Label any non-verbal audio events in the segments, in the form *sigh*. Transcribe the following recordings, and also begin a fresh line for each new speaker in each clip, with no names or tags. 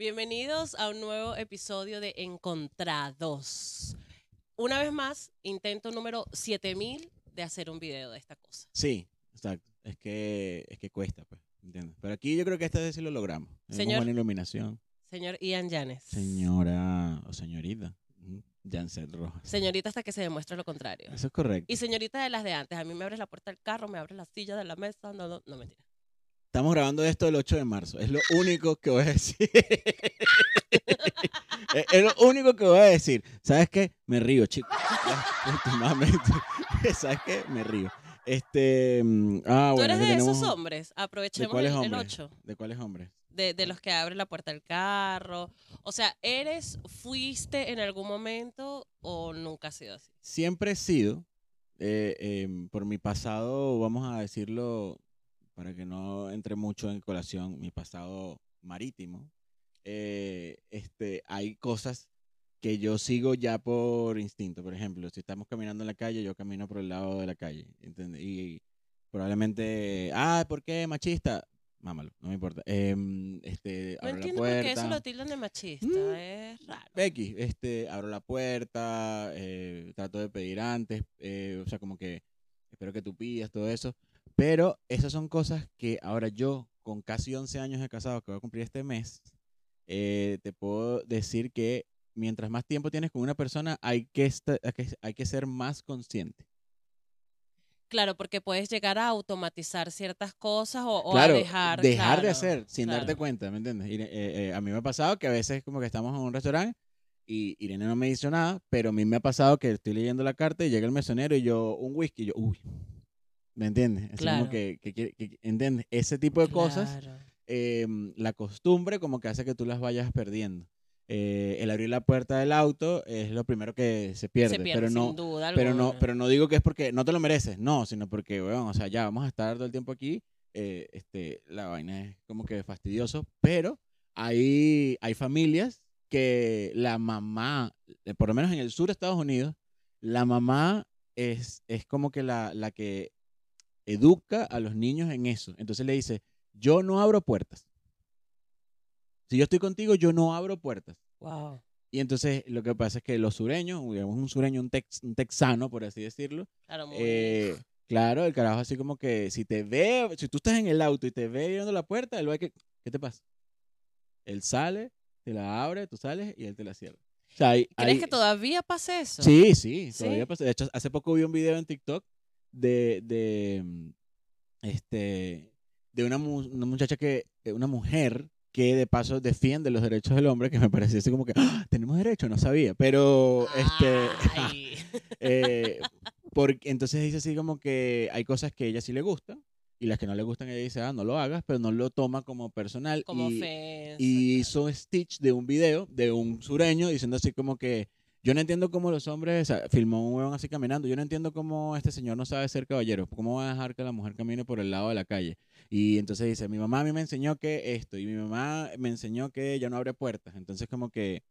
Bienvenidos a un nuevo episodio de Encontrados. Una vez más, intento número 7000 de hacer un video de esta cosa.
Sí, exacto. Es que, es que cuesta, pues. ¿entiendes? Pero aquí yo creo que esta vez sí lo logramos.
Señor.
buena iluminación.
Señor Ian Llanes.
Señora o señorita. Janset Rojas.
Señorita hasta que se demuestre lo contrario.
Eso es correcto.
Y señorita de las de antes. A mí me abres la puerta del carro, me abres la silla de la mesa. No, no, no, mentira.
Estamos grabando esto el 8 de marzo. Es lo único que voy a decir. *laughs* es, es lo único que voy a decir. ¿Sabes qué? Me río, chicos. Últimamente. *laughs* ¿Sabes qué? Me río. Este. mm, Ah,
¿Tú
bueno,
eres de esos hombres? Aprovechemos el
hombres?
8.
¿De cuáles hombres?
De, de los que abren la puerta del carro. O sea, ¿eres, fuiste en algún momento o nunca has sido así?
siempre he sido, eh, em, por mi pasado, vamos a decirlo, para que no entre mucho en colación, mi pasado marítimo, eh, este, hay cosas que yo sigo ya por instinto. Por ejemplo, si estamos caminando en la calle, yo camino por el lado de la calle. ¿entiendes? Y probablemente, ah, ¿por qué machista? Mámalo, no me importa. Em, este,
No
abro la
entiendo por qué eso
puerta.
lo tildan de machista.
Mm.
Es raro.
X, este, abro la puerta, eh, trato de pedir antes, eh, o sea, como que espero que tú pidas, todo eso. Pero esas son cosas que ahora yo, con casi 11 años de casado, que voy a cumplir este mes, eh, te puedo decir que mientras más tiempo tienes con una persona, hay que, hay que, hay que ser más consciente.
Claro, porque puedes llegar a automatizar ciertas cosas o, o
claro,
a dejar.
de
claro,
hacer sin darte cuenta, ¿me entiendes? Eh, eh, a mí me ha pasado que a veces como que estamos en un restaurante y Irene no me dice nada, pero a mí me ha pasado que estoy leyendo la carta y llega el mesonero y yo, un whisky, y yo, uy, ¿me entiendes? Así
Claro.
como que, que, ¿entiendes? Ese tipo de cosas, eh, la costumbre como que hace que tú las vayas perdiendo. Eh, el abrir la puerta del auto es lo primero que se pierde,
Se pierde,
pero no,
sin duda
pero no, pero no digo que es porque no te lo mereces, no, sino porque, bueno, o sea, ya vamos a estar todo el tiempo aquí, eh, este, la vaina es como que fastidioso, pero hay, hay familias que la mamá, eh, por lo menos en el sur de Estados Unidos, la mamá es, es como que la, la que educa a los niños en eso. Entonces le dice, yo no abro puertas. Si yo estoy contigo, yo no abro puertas.
Wow.
Y entonces lo que pasa es que los sureños, digamos un sureño, un, tex- un texano, por así decirlo,
Claro, muy.
eh, claro, el carajo así como que si te ve, si tú estás en el auto y te ve abriendo la puerta, él va a que, ¿qué te pasa? Él sale, te la abre, tú sales y él te la cierra. O sea, hay-
¿Crees
hay-
que todavía pase eso?
Sí, sí, todavía
¿Sí?
pasa. De hecho, hace poco vi un video en TikTok de, de mm, este de una, mu- una muchacha que, eh, una mujer que de paso defiende los derechos del hombre, que me pareció así como que, "Ah, tenemos derecho, no sabía, pero este, *laughs* eh, porque entonces dice así como que hay cosas que a ella sí le gustan y las que no le gustan ella dice, ah, no lo hagas, pero no lo toma como personal
Como
y,
ofensa.
y hizo Stitch de un video de un sureño diciendo así como que yo no entiendo cómo los hombres, o sea, filmó un huevón así caminando, yo no entiendo cómo este señor no sabe ser caballero, cómo va a dejar que la mujer camine por el lado de la calle. Y entonces dice, mi mamá a mí me enseñó que esto, y mi mamá me enseñó que ella no abre puertas. Entonces como que,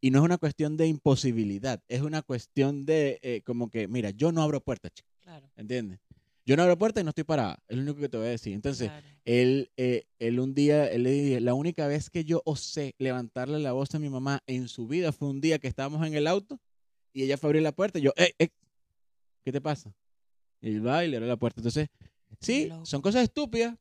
y no es una cuestión de imposibilidad, es una cuestión de eh, como que, mira, yo no abro puertas, chico,
Claro,
¿entiendes? Yo no abro puertas y no estoy parada, es lo único que te voy a decir. Entonces,
claro.
él, eh, él un día, él le dije, la única vez que yo osé levantarle la voz a mi mamá en su vida fue un día que estábamos en el auto y ella fue a abrir la puerta y yo, "Eh, eh, ¿qué te pasa? Y él va y le abre la puerta. Entonces, sí, son cosas estúpidas,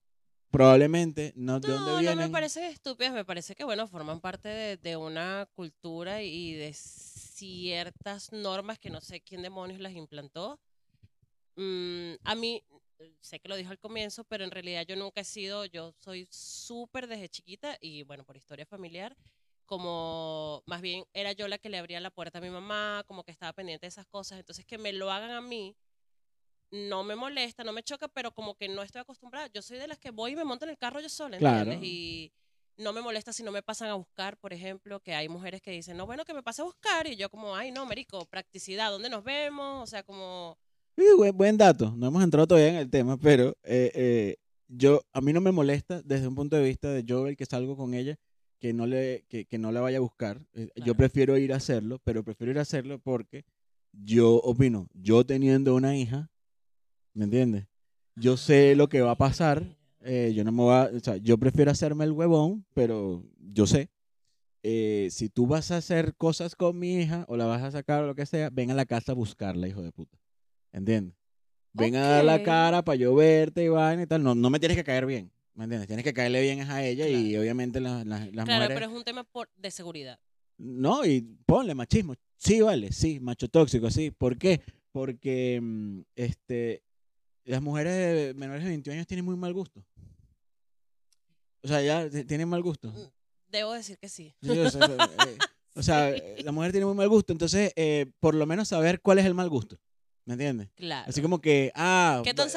probablemente, no de
No,
dónde
no
vienen.
me parece estúpidas, me parece que, bueno, forman parte de, de una cultura y de ciertas normas que no sé quién demonios las implantó. Mm, a mí, sé que lo dijo al comienzo, pero en realidad yo nunca he sido, yo soy súper desde chiquita y, bueno, por historia familiar, como más bien era yo la que le abría la puerta a mi mamá, como que estaba pendiente de esas cosas, entonces que me lo hagan a mí no me molesta, no me choca, pero como que no estoy acostumbrada. Yo soy de las que voy y me monto en el carro yo sola, ¿entiendes?
Claro.
Y no me molesta si no me pasan a buscar, por ejemplo, que hay mujeres que dicen, no, bueno, que me pase a buscar, y yo como, ay, no, marico, practicidad, ¿dónde nos vemos? O sea, como,
Buen, dato, no hemos entrado todavía en el tema, pero eh, eh, yo, a mí no me molesta desde un punto de vista de yo el que salgo con ella, que no le, que, que no la vaya a buscar. Eh, Yo prefiero ir a hacerlo, pero prefiero ir a hacerlo porque yo opino, yo teniendo una hija, ¿me entiendes? Yo sé lo que va a pasar, eh, yo no me voy a, o sea, yo prefiero hacerme el huevón, pero yo sé. eh, si tú vas a hacer cosas con mi hija o la vas a sacar o lo que sea, ven a la casa a buscarla, hijo de puta. ¿Entiendes? Ven a dar la cara para yo verte y vaina y tal. No, no me tienes que caer bien. ¿Me entiendes? Tienes que caerle bien es a ella y obviamente las, las, las
Claro,
mujeres...
pero es un tema por, de seguridad.
No, y ponle machismo. Sí, vale, sí, macho tóxico, sí. ¿Por qué? Porque mm, este, las mujeres menores de 21 años tienen muy mal gusto. O sea, ya t- tienen mal gusto.
Mm, Debo decir que sí.
Sí, o sea, *laughs* eh, o sea, eh, la mujer tiene muy mal gusto, entonces eh, por lo menos saber cuál es el mal gusto. ¿Me entiendes?
Claro.
Así como que, ah,
¿Qué tan es?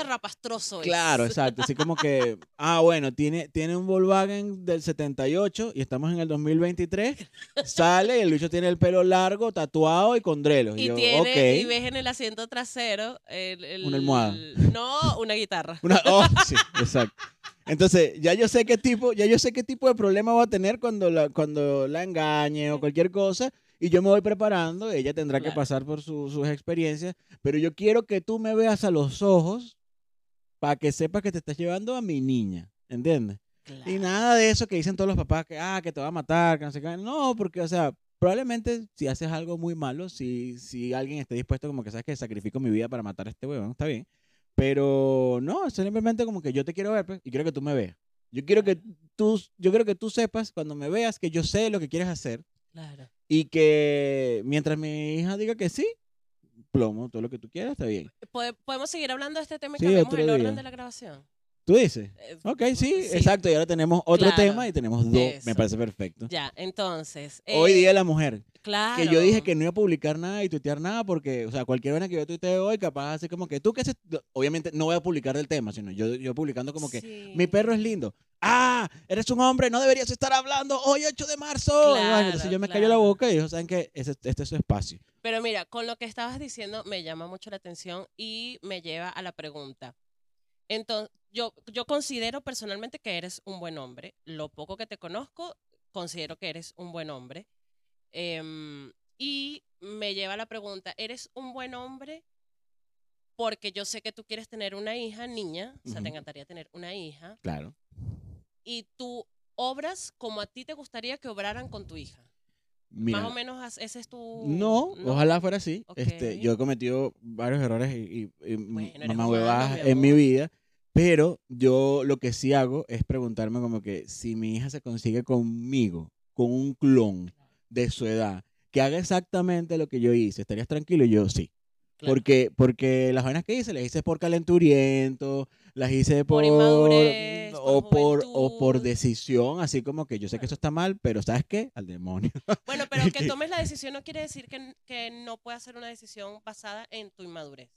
Claro, exacto. Así como que, *laughs* ah, bueno, tiene, tiene un Volkswagen del 78 y estamos en el 2023. Sale y el bicho tiene el pelo largo, tatuado y con drelos. Y,
Y,
yo,
tiene,
ok.
y ves en el asiento trasero el, el-
Una almohada.
No, una guitarra.
Una- *laughs* oh, sí, exacto. Entonces, ya yo sé qué tipo, ya yo sé qué tipo de problema va a tener cuando la, cuando la engañe o cualquier cosa. Y yo me voy preparando, ella tendrá que
Claro.
pasar por su- sus experiencias, pero yo quiero que tú me veas a los ojos para que sepas que te estás llevando a mi niña, ¿entiendes? Y
Claro.
nada de eso que dicen todos los papás, que, ah, que te va a matar, que no sé qué. No, porque, o sea, probablemente si haces algo muy malo, si, si alguien esté dispuesto, como que sabes que sacrifico mi vida para matar a este huevón, está bien. Pero no, simplemente como que yo te quiero ver pues, y quiero que tú me veas. Yo quiero que tú, yo quiero que tú sepas cuando me veas que yo sé lo que quieres hacer
Claro.
Y que mientras mi hija diga que sí, plomo, todo lo que tú quieras, está bien.
¿Pode- ¿Podemos seguir hablando de este tema y
Sí,
cambiamos el orden
día.
de la grabación?
¿Tú dices?
Eh,
Ok, sí,
Sí.
exacto. Y ahora tenemos otro
Claro.
tema y tenemos dos. Me parece perfecto.
Ya, entonces.
Hoy
eh,
Día de la Mujer.
Claro.
Que yo dije que no iba a publicar nada y tuitear nada porque, o sea, cualquier vez que yo tuitee hoy, capaz así como que tú que haces, obviamente no voy a publicar del tema, sino yo, yo publicando como que
Sí.
mi perro es lindo. Ah, eres un hombre, no deberías estar hablando hoy 8 de marzo. Bueno, entonces
Claro,
yo me callo la
claro.
boca y ellos saben que ese- este es su espacio.
Pero mira, con lo que estabas diciendo me llama mucho la atención y me lleva a la pregunta. Entonces, yo, yo considero personalmente que eres un buen hombre. Lo poco que te conozco, considero que eres un buen hombre. Em, y me lleva a la pregunta, ¿eres un buen hombre? Porque yo sé que tú quieres tener una hija, niña, o sea, te encantaría tener una hija,
Claro.
y tú obras como a ti te gustaría que obraran con tu hija.
Mira,
Más o menos ese es tu...
No, ojalá fuera así. Este,
Ok.
yo he cometido varios errores y, y, y
Bueno,
mamá huevadas en mi vida, pero yo lo que sí hago es preguntarme como que si mi hija se consigue conmigo, con un clon de su edad, que haga exactamente lo que yo hice, ¿estarías tranquilo? Y yo sí.
Claro.
Porque, porque las vainas que hice, las hice por calenturiento, las hice por,
Por inmadurez,
o por o por decisión, así como que yo sé que eso está mal, pero ¿sabes qué? Al demonio. *laughs*
Bueno, pero que
que-
tomes la decisión no quiere decir que, que no puedas hacer una decisión basada en tu inmadurez.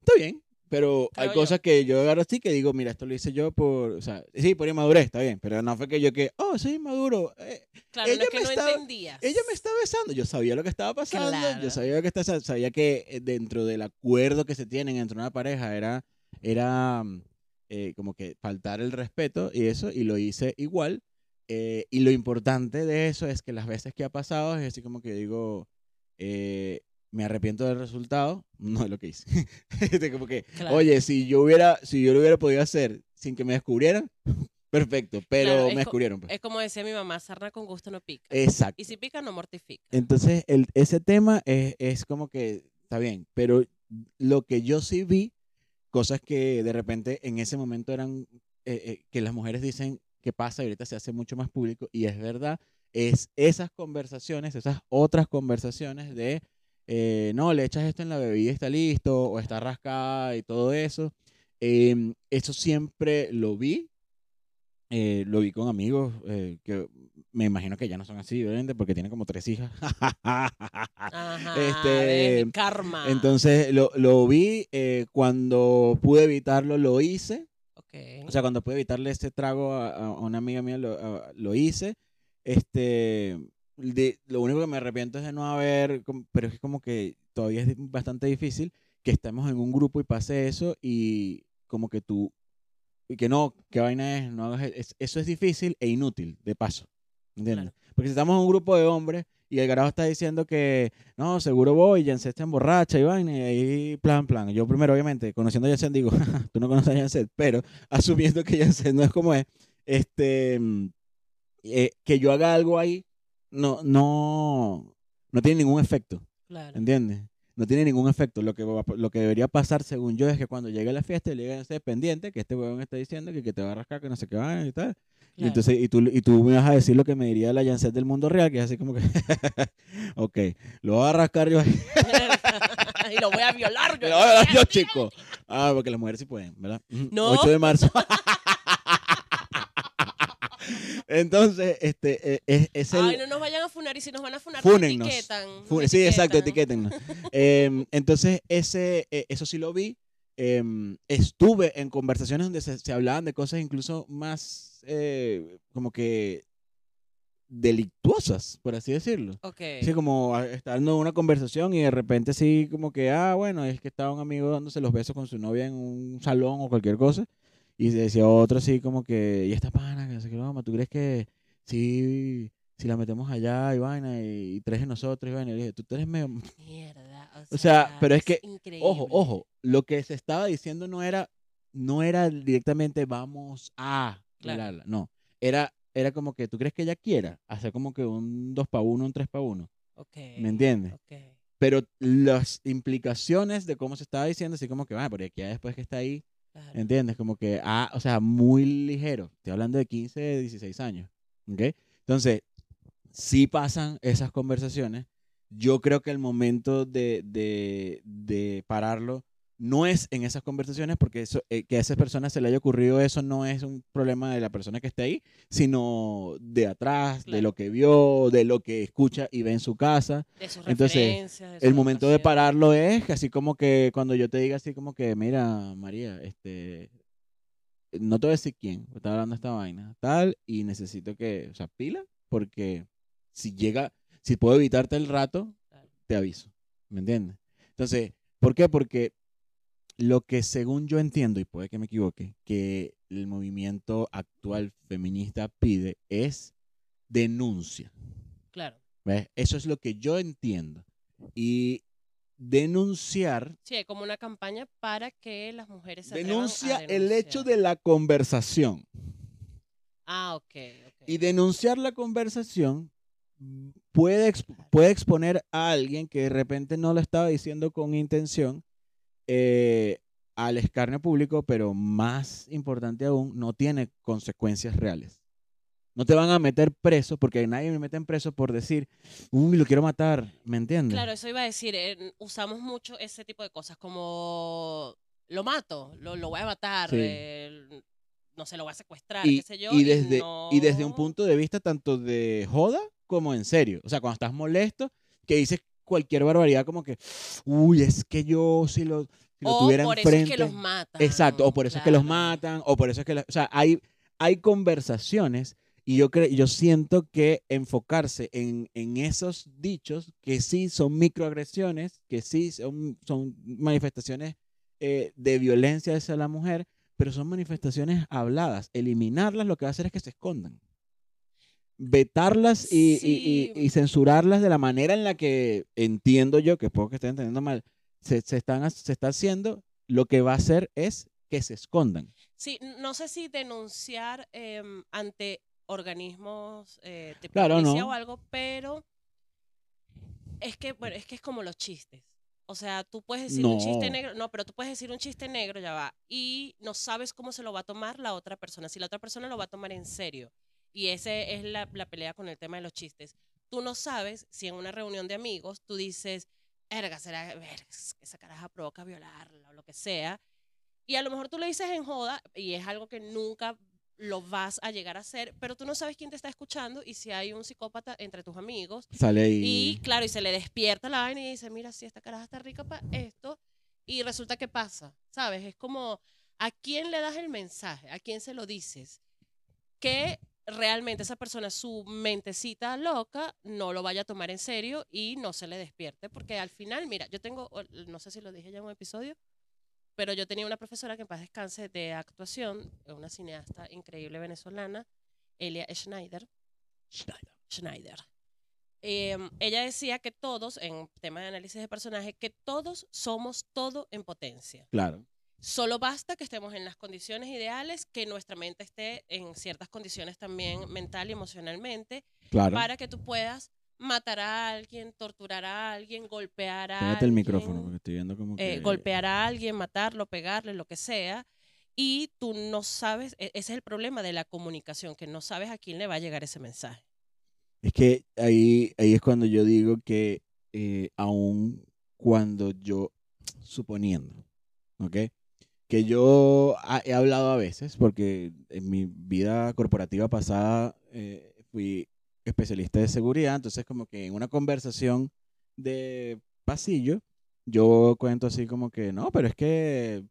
Está bien, pero hay
Creo yo.
cosas que yo agarro así que digo, mira, esto lo hice yo por, o sea, sí, por inmadurez, está bien, pero no fue que yo que, oh, soy inmaduro. eh,
Claro,
Ella
que
me
no
estaba-
entendías.
ella me está besando, yo sabía lo que estaba pasando,
Claro.
yo sabía que está, sabía que eh, dentro del acuerdo que se tienen entre una pareja era, era mm, eh, como que faltar el respeto y eso, y lo hice igual. eh, y lo importante de eso es que las veces que ha pasado es así como que digo, eh, me arrepiento del resultado, *laughs* no de lo que hice. *laughs* Este, como que,
Claro.
oye, si yo hubiera, si yo lo hubiera podido hacer sin que me descubrieran, *laughs* perfecto, pero
Claro,
me descubrieron. pues.
Es como decía mi mamá, sarna con gusto no pica.
Exacto.
Y si pica, no mortifica.
Entonces, el, ese tema es, es como que está bien, pero lo que yo sí vi, cosas que de repente en ese momento eran, eh, eh, que las mujeres dicen que pasa y ahorita se hace mucho más público, y es verdad, es esas conversaciones, esas otras conversaciones de, eh, no, le echas esto en la bebida y está listo, o está rascada y todo eso. Em, eso siempre lo vi, eh, lo vi con amigos eh, que me imagino que ya no son así, obviamente, porque tienen como tres hijas. *laughs*
Ajá,
Este,
karma.
Entonces lo, lo vi eh, cuando pude evitarlo, lo hice.
Ok.
O sea, cuando pude evitarle este trago a, a una amiga mía, lo, a- lo hice. Este, de- lo único que me arrepiento es de no haber, pero es como que todavía es bastante difícil que estemos en un grupo y pase eso y como que tú, y que no, qué vaina es, no hagas, e- es- eso es difícil e inútil, de paso, ¿entiendes? Porque si estamos en un grupo de hombres y el garajo está diciendo que, no, seguro voy, Janset está emborracha y vaina, y ahí, plan, plan. Yo primero, obviamente, conociendo a Janset, digo, *laughs* tú no conoces a Janset, pero *laughs* asumiendo que Janset no es como es, este, mm, eh, que yo haga algo ahí no, no, no tiene ningún efecto,
Claro.
¿entiendes? No tiene ningún efecto. Lo que, lo que debería pasar, según yo, es que cuando llegue la fiesta, le ese pendiente que este huevón está diciendo que, que te va a rascar, que no sé qué va y tal. Y entonces, y tú, y tú me vas a decir lo que me diría la Yancet del mundo real, que es así como que, *laughs* ok, lo voy a rascar yo. *laughs*
y lo voy a violar. *laughs*
Me lo voy a dar yo, chico. Ah, porque las mujeres sí pueden, ¿verdad?
No.
8 de marzo. Entonces, este, eh, es, es el...
Ay, no nos vayan a funar y si nos van a funar,
Fúnennos.
nos etiquetan. nos
Fu- Sí, exacto, etiquétennos. Em, entonces, ese, eh, eso sí lo vi. Em, estuve en conversaciones donde se, se hablaban de cosas incluso más eh, como que delictuosas, por así decirlo.
Ok.
Sí, como a- estando en una conversación y de repente sí, como que, ah, bueno, es que estaba un amigo dándose los besos con su novia en un salón o cualquier cosa. Y se decía otro así como que, y esta pana, que no sé qué, mamá, ¿tú crees que sí, si la metemos allá y vaina y, y tres de nosotros y vaina? Y le dije, tú eres medio... *laughs*
Mierda.
O sea, pero es que,
increíble.
Ojo, ojo, lo que se estaba diciendo no era, no era directamente vamos a
Claro.
no. Era, era como que tú crees que ella quiera hacer como que un 2 para 1, un 3 para 1.
Ok,
¿Me entiendes?
ok,
Pero las implicaciones de cómo se estaba diciendo, así como que, va, porque ya después que está ahí, ¿entiendes? Como que, ah, o sea, muy ligero. Estoy hablando de 15, 16 años. ¿Ok? Entonces, sí pasan esas conversaciones. Yo creo que el momento de, de, de pararlo no es en esas conversaciones, porque eso, eh, que a esa persona se le haya ocurrido eso no es un problema de la persona que esté ahí, sino de atrás, de lo que vio, de lo que escucha y ve en su casa.
De sus
Entonces,
de
El momento de pararlo es así como que cuando yo te diga así como que, mira, María, este, no te voy a decir quién, está hablando esta vaina, tal, y necesito que, o sea, pila, porque si llega, si puedo evitarte el rato, te aviso, ¿me entiendes? Entonces, ¿por qué? Porque lo que según yo entiendo, y puede que me equivoque, que el movimiento actual feminista pide es denuncia.
Claro.
¿Ves? Eso es lo que yo entiendo. Y denunciar
Sí, hay como una campaña para que las mujeres se a
denuncia el hecho de la conversación.
Ah, ok, ok.
Y denunciar la conversación puede, exp- puede exponer a alguien que de repente no lo estaba diciendo con intención eh, al escarnio público, pero más importante aún, no tiene consecuencias reales. No te van a meter preso, porque nadie me mete en preso por decir, uy, lo quiero matar, ¿me entiendes?
Claro, eso iba a decir, eh, usamos mucho ese tipo de cosas, como lo mato, lo, lo voy a matar,
Sí.
eh, no sé, lo voy a secuestrar,
y,
qué sé yo.
y desde, y desde un punto de vista tanto de joda como en serio. O sea, cuando estás molesto, que dices cualquier barbaridad como que, uy, es que yo si lo, si lo
o por eso es que los matan.
Exacto, o por eso es que los matan, o por eso es que... la- o sea, hay, hay conversaciones y yo, creo, yo siento que enfocarse en, en esos dichos que sí son microagresiones, que sí son, son manifestaciones eh, de violencia hacia la mujer, pero son manifestaciones habladas. Eliminarlas lo que va a hacer es que se escondan. Vetarlas y, y- y-
Sí.
y censurarlas de la manera en la que entiendo yo, que puedo que esté entendiendo mal, se, se están, se está haciendo, lo que va a hacer es que se escondan.
Sí, no sé si denunciar em, ante organismos eh, tipo
Claro,
policía
no.
o algo, pero es que, bueno, es que es como los chistes. O sea, tú puedes decir un chiste negro, no, pero tú puedes decir un chiste negro, ya va, y no sabes cómo se lo va a tomar la otra persona, si la otra persona lo va a tomar en serio. Y esa es la, la pelea con el tema de los chistes. Tú no sabes si en una reunión de amigos tú dices, verga, será, verga, esa caraja provoca violarla o lo que sea. Y a lo mejor tú lo dices en joda y es algo que nunca lo vas a llegar a hacer, pero tú no sabes quién te está escuchando y si hay un psicópata entre tus amigos.
Sale ahí.
Y claro, y se le despierta la vaina y dice, mira, si esta caraja está rica para esto. Y resulta que pasa, ¿sabes? Es como, ¿a quién le das el mensaje? ¿A quién se lo dices? Que realmente esa persona, su mentecita loca, no lo vaya a tomar en serio y no se le despierte. Porque al final, mira, yo tengo, no sé si lo dije ya en un episodio, pero yo tenía una profesora que en paz descanse de actuación, una cineasta increíble venezolana, Elia Schneider. Schneider. Eh, ella decía que todos, en tema de análisis de personaje, que todos somos todo en potencia.
Claro.
Solo basta que estemos en las condiciones ideales, que nuestra mente esté en ciertas condiciones también mental y emocionalmente,
Claro.
para que tú puedas matar a alguien, torturar a alguien, golpear a
Pégate el
alguien,
micrófono porque estoy viendo como
eh,
que...
golpear a alguien, matarlo, pegarle, lo que sea. Y tú no sabes, e- ese es el problema de la comunicación, que no sabes a quién le va a llegar ese mensaje.
Es que ahí, ahí es cuando yo digo que eh, aún cuando yo, suponiendo, ¿ok? Que yo he hablado a veces, porque en mi vida corporativa pasada eh, fui especialista de seguridad, entonces como que en una conversación de pasillo, yo cuento así como que, no, pero es que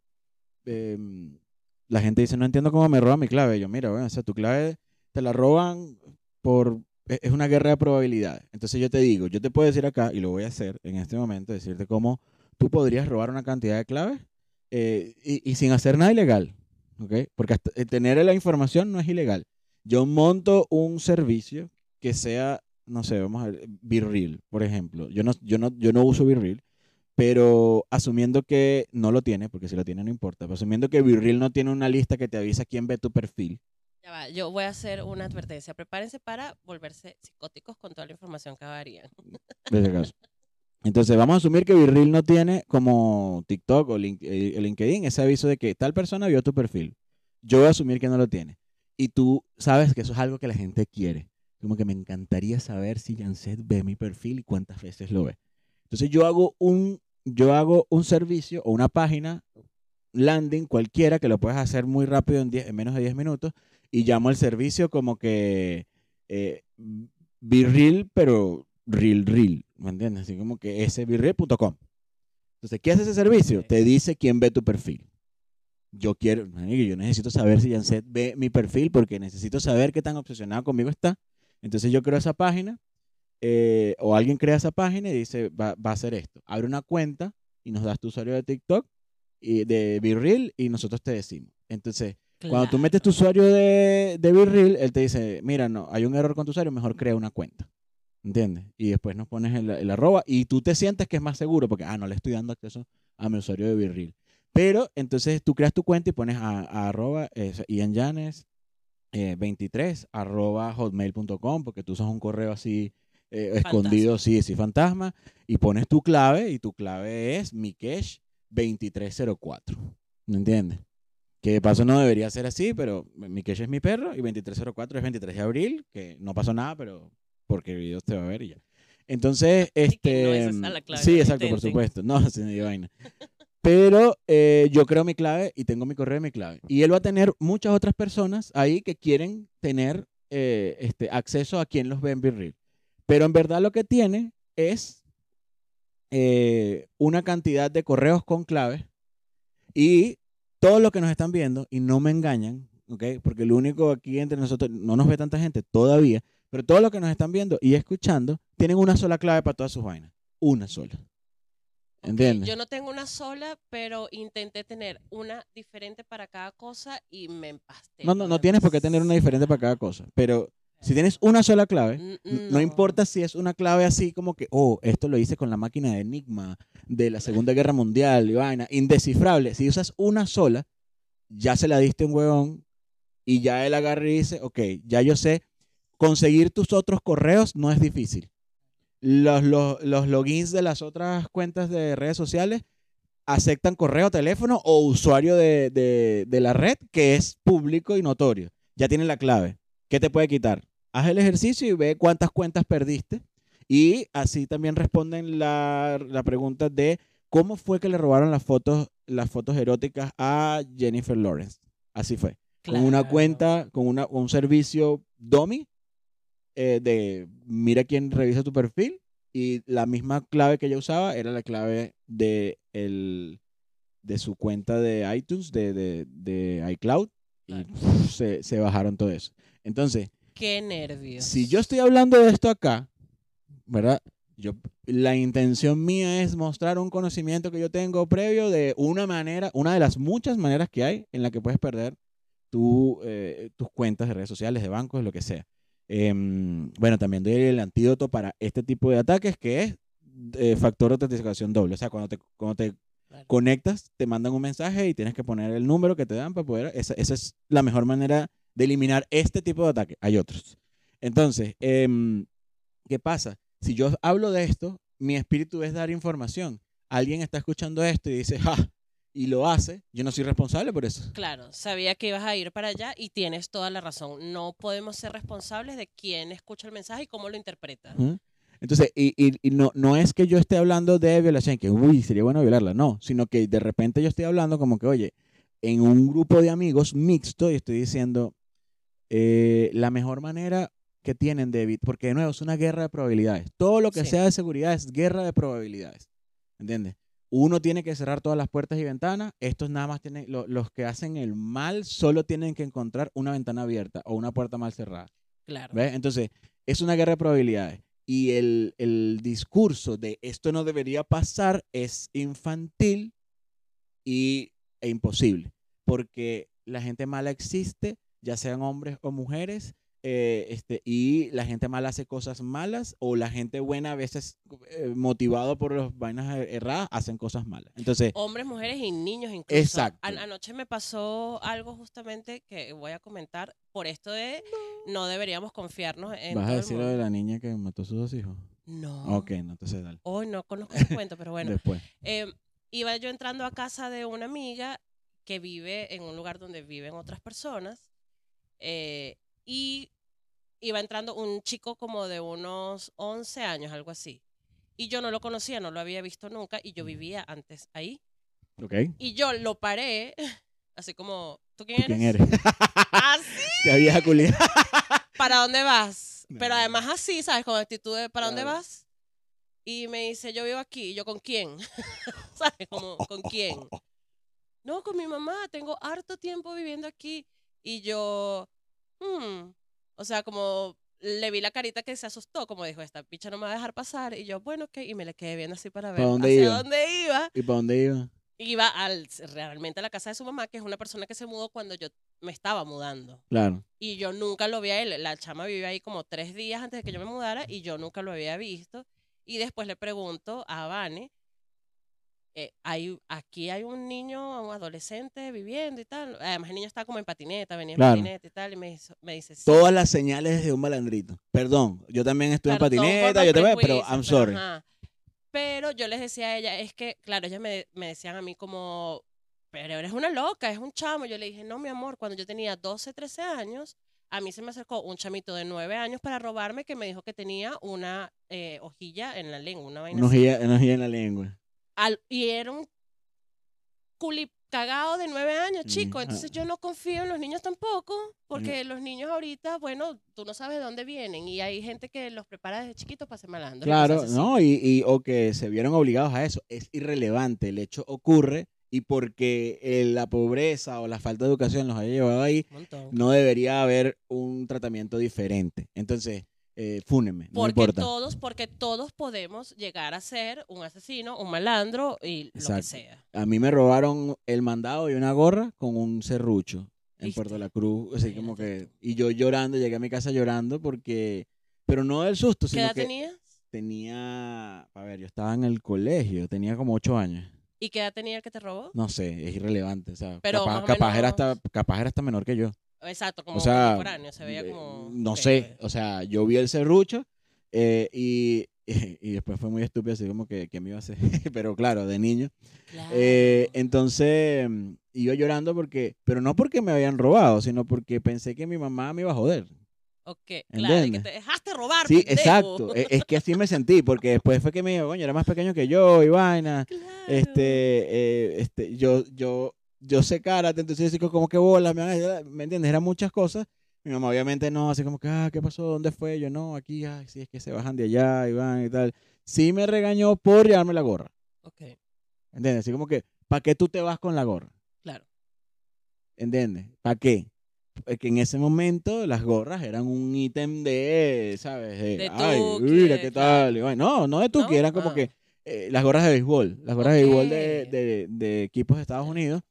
em, la gente dice, no entiendo cómo me roban mi clave. Yo, mira, bueno, o sea, tu clave te la roban por... e- Es una guerra de probabilidades. Entonces yo te digo, yo te puedo decir acá, y lo voy a hacer en este momento, decirte cómo tú podrías robar una cantidad de claves eh, y, y sin hacer nada ilegal. ¿ok? Porque hasta- eh, tener la información no es ilegal. Yo monto un servicio que sea, no sé, vamos a ver, Virreal, por ejemplo. Yo no, yo no, yo no uso Virreal, pero asumiendo que no lo tiene, porque si lo tiene no importa, pero asumiendo que Virreal no tiene una lista que te avisa quién ve tu perfil,
Ya va, yo voy a hacer una advertencia. Prepárense para volverse psicóticos con toda la información que varían.
de ese caso. Entonces, vamos a asumir que Virreal no tiene como TikTok o eh, LinkedIn ese aviso de que tal persona vio tu perfil. Yo voy a asumir que no lo tiene. Y tú sabes que eso es algo que la gente quiere. Como que me encantaría saber si Janset ve mi perfil y cuántas veces lo ve. Entonces, yo hago un, yo hago un servicio o una página landing cualquiera que lo puedes hacer muy rápido en, 10 en menos de 10 minutos y llamo al servicio como que eh, pero real, real, ¿me entiendes? Así como que svirreal.com. Entonces, ¿qué hace ese servicio? Te dice quién ve tu perfil. Yo quiero, yo necesito saber si Janset ve mi perfil porque necesito saber qué tan obsesionado conmigo está. Entonces yo creo esa página eh, o alguien crea esa página y dice, va, va a hacer esto. Abre una cuenta y nos das tu usuario de TikTok y de Virreal y nosotros te decimos. Entonces, cuando tú metes tu usuario de, de Virreal, él te dice, mira, no, hay un error con tu usuario, mejor crea una cuenta. ¿Entiendes? Y después nos pones el, el arroba y tú te sientes que es más seguro porque, ah, no le estoy dando acceso a mi usuario de Virreal. Pero entonces tú creas tu cuenta y pones a, a arroba eh, Ian Llanes, eh, 23 arroba hotmail.com porque tú usas un correo así eh, escondido, sí, sí, fantasma, y pones tu clave y tu clave es Mikesh 2304. ¿Me entiendes? Que de paso no debería ser así, pero Mikesh es mi perro y 2304 es 23 de abril, que no pasó nada, pero porque el video te va a ver y ya. Entonces,
no
este...
es esa la clave,
sí,
no
exacto, por
intenten.
supuesto. No, *laughs* sin ni vaina. Pero eh, yo creo mi clave y tengo mi correo y mi clave. Y él va a tener muchas otras personas ahí que quieren tener eh, este, acceso a quien los ve en Virreal. Pero en verdad lo que tiene es eh, una cantidad de correos con claves y todos los que nos están viendo y no me engañan, ¿ok? Porque lo único aquí entre nosotros, no nos ve tanta gente todavía, pero todos los que nos están viendo y escuchando tienen una sola clave para todas sus vainas. Una sola. ¿Entiendes?
Yo no tengo una sola, pero intenté tener una diferente para cada cosa y me empasté.
No, no, no tienes por qué tener una diferente para cada cosa, pero si tienes una sola clave,
N-
N- No importa si es una clave así como que, oh, esto lo hice con la máquina de Enigma de la Segunda Guerra Mundial y vaina, indescifrable. Si usas una sola, ya se la diste a un huevón y ya él agarra y dice, ok, ya yo sé, conseguir tus otros correos no es difícil. Los, los, los logins de las otras cuentas de redes sociales aceptan correo, teléfono o usuario de, de- de la red que es público y notorio. Ya tienen la clave. ¿Qué te puede quitar? Haz el ejercicio y ve cuántas cuentas perdiste. Y así también responden la, la pregunta de cómo fue que le robaron las fotos, las fotos eróticas a Jennifer Lawrence. Así fue. Con una cuenta, con una, un servicio dummy eh, de mira quién revisa tu perfil y la misma clave que ella usaba era la clave de, el, de su cuenta de iTunes, de, de, de iCloud y se, se bajaron todo eso. Entonces,
Qué nervios.
si yo estoy hablando de esto acá, ¿verdad? Yo, la intención mía es mostrar un conocimiento que yo tengo previo de una manera, una de las muchas maneras que hay en la que puedes perder tu, eh, tus cuentas de redes sociales, de bancos, lo que sea. Em, bueno, también doy el antídoto para este tipo de ataques que es eh, factor de autenticación doble. O sea, cuando te, cuando te
Claro.
Conectas, te mandan un mensaje y tienes que poner el número que te dan para poder. Esa, esa es la mejor manera de eliminar este tipo de ataque. Hay otros. Entonces, em, ¿qué pasa? Si yo hablo de esto, mi espíritu es dar información. Alguien está escuchando esto y dice, ja, y lo hace, yo no soy responsable por eso.
Claro, sabía que ibas a ir para allá y tienes toda la razón. No podemos ser responsables de quién escucha el mensaje y cómo lo interpreta.
Entonces, y, y- y no, no es que yo esté hablando de violación, que uy, sería bueno violarla, no, sino que de repente yo estoy hablando como que, oye, en un grupo de amigos mixto y estoy diciendo eh, la mejor manera que tienen de evitar, porque de nuevo es una guerra de probabilidades. Todo lo que
Sí.
sea de seguridad es guerra de probabilidades. ¿Entiendes? Uno tiene que cerrar todas las puertas y ventanas. Estos nada más tienen, lo- los que hacen el mal solo tienen que encontrar una ventana abierta o una puerta mal cerrada.
Claro.
¿Ves? Entonces, es una guerra de probabilidades. Y el, el discurso de esto no debería pasar es infantil y, e imposible. Porque la gente mala existe, ya sean hombres o mujeres, eh, este, y la gente mala hace cosas malas, o la gente buena a veces, eh, motivado por las vainas er- erradas, hacen cosas malas. Entonces,
Hombres, mujeres y niños incluso.
Exacto.
An- anoche me pasó algo justamente que voy a comentar por esto de no deberíamos confiarnos en
¿vas a
el
decir lo de la niña que mató a sus dos hijos?
No.
Ok, no, entonces dale.
Hoy no conozco ese cuento, pero bueno.
Después.
Eh, iba yo entrando a casa de una amiga que vive en un lugar donde viven otras personas eh, y iba entrando un chico como de unos 11 años, algo así. Y yo no lo conocía, no lo había visto nunca y yo vivía antes ahí.
Ok.
Y yo lo paré, *laughs* así como, ¿tú quién
¿Tú
eres?
quién eres?
Así, *laughs* *laughs*
Qué vieja culia.
¿para dónde vas?
No.
Pero además así, ¿sabes? Con actitud de, ¿para dónde vas? Y me dice, yo vivo aquí. Y yo, ¿con quién? ¿Sabes? Como, ¿con quién? No, con mi mamá. Tengo harto tiempo viviendo aquí. Y yo, hmm. O sea, como le vi la carita que se asustó, como dijo, esta picha no me va a dejar pasar. Y yo, bueno, ok. Y me le quedé viendo así para ver
dónde
hacia
iba?
dónde iba.
¿Y para dónde iba?
Iba al, realmente a la casa de su mamá, que es una persona que se mudó cuando yo me estaba mudando.
Claro.
Y yo nunca lo vi a él. La chama vivió ahí como tres días antes de que yo me mudara y yo nunca lo había visto. Y después le pregunto a Vane, eh, hay, aquí hay un niño, un adolescente viviendo y tal. Además el niño está como en patineta, venía en patineta y tal. Y me, me dice, sí.
Todas las señales de un malandrito. Perdón, yo también estuve
Perdón
en patineta, yo también, pero
prejuicios,
I'm sorry.
Pero yo les decía a ella, es que, claro, ellas me, me decían a mí como, pero eres una loca, es un chamo. Yo le dije, no, mi amor, cuando yo tenía 12, 13 años, a mí se me acercó un chamito de 9 años para robarme que me dijo que tenía una eh, hojilla en la lengua, una vaina
Una hojilla, una hojilla en la lengua.
Al- y era un culi cagado de 9 años,
Mm,
chico.
ah.
Entonces yo no confío en los niños tampoco, porque los niños ahorita, bueno, tú no sabes de dónde vienen y hay gente que los prepara desde chiquitos para ser malandros.
Claro. ¿no? Y, y- o que se vieron obligados a eso. Es irrelevante. El hecho ocurre y porque eh, la pobreza o la falta de educación los haya llevado ahí, no debería haber un tratamiento diferente. Entonces, eh, fúnenme, no
Porque
importa.
todos, porque todos podemos llegar a ser un asesino, un malandro y lo que
Exacto.
sea.
A mí me robaron el mandado y una gorra con un serrucho en
¿Viste?
Puerto La Cruz. Así como que, y yo llorando, llegué a mi casa llorando porque, pero no del susto,
¿Qué
sino
edad
que
tenías?
tenía, a ver, yo estaba en el colegio, tenía como ocho años.
¿Y qué edad tenía el que te robó?
No sé, es irrelevante. O sea,
Pero
capaz, capaz era
menos-
hasta, capaz era hasta menor que yo.
Exacto, como
o sea,
contemporáneo, se veía
eh,
como...
no sé, o sea, yo vi el serrucho eh, y, *laughs* y después fue muy estúpido, así como que, que me iba a hacer, *laughs* pero claro, de niño. Eh,
Claro.
entonces mm, iba llorando porque, pero no porque me habían robado, sino porque pensé que mi mamá me iba a joder.
Ok, claro, y que
¿entiendes?
te dejaste robar,
Sí,
pendejo.
exacto. e- Es que así me sentí, porque después fue que me dijo, coño, era más pequeño que yo y vaina. *laughs*
Claro.
Este, eh, este, yo, yo, yo sé karate, entonces digo, como que bolas, me, van a ayudar", ¿me entiendes? Eran muchas cosas. Mi mamá obviamente no, así como que, ah, ¿qué pasó? ¿Dónde fue? Yo no, aquí, ay, sí, es que se bajan de allá y van y tal. Sí me regañó por llevarme la gorra,
Ok,
¿entiendes? Así como que, ¿para qué tú te vas con la gorra?
claro.
¿Entiendes? ¿Para qué? Porque en ese momento las gorras eran un ítem de, ¿sabes? De,
De
ay, mira qué tal. No, no de Tuki,
¿No?
eran como
Ah.
que eh, las gorras de béisbol. Las gorras de béisbol de, de- de equipos de Estados Unidos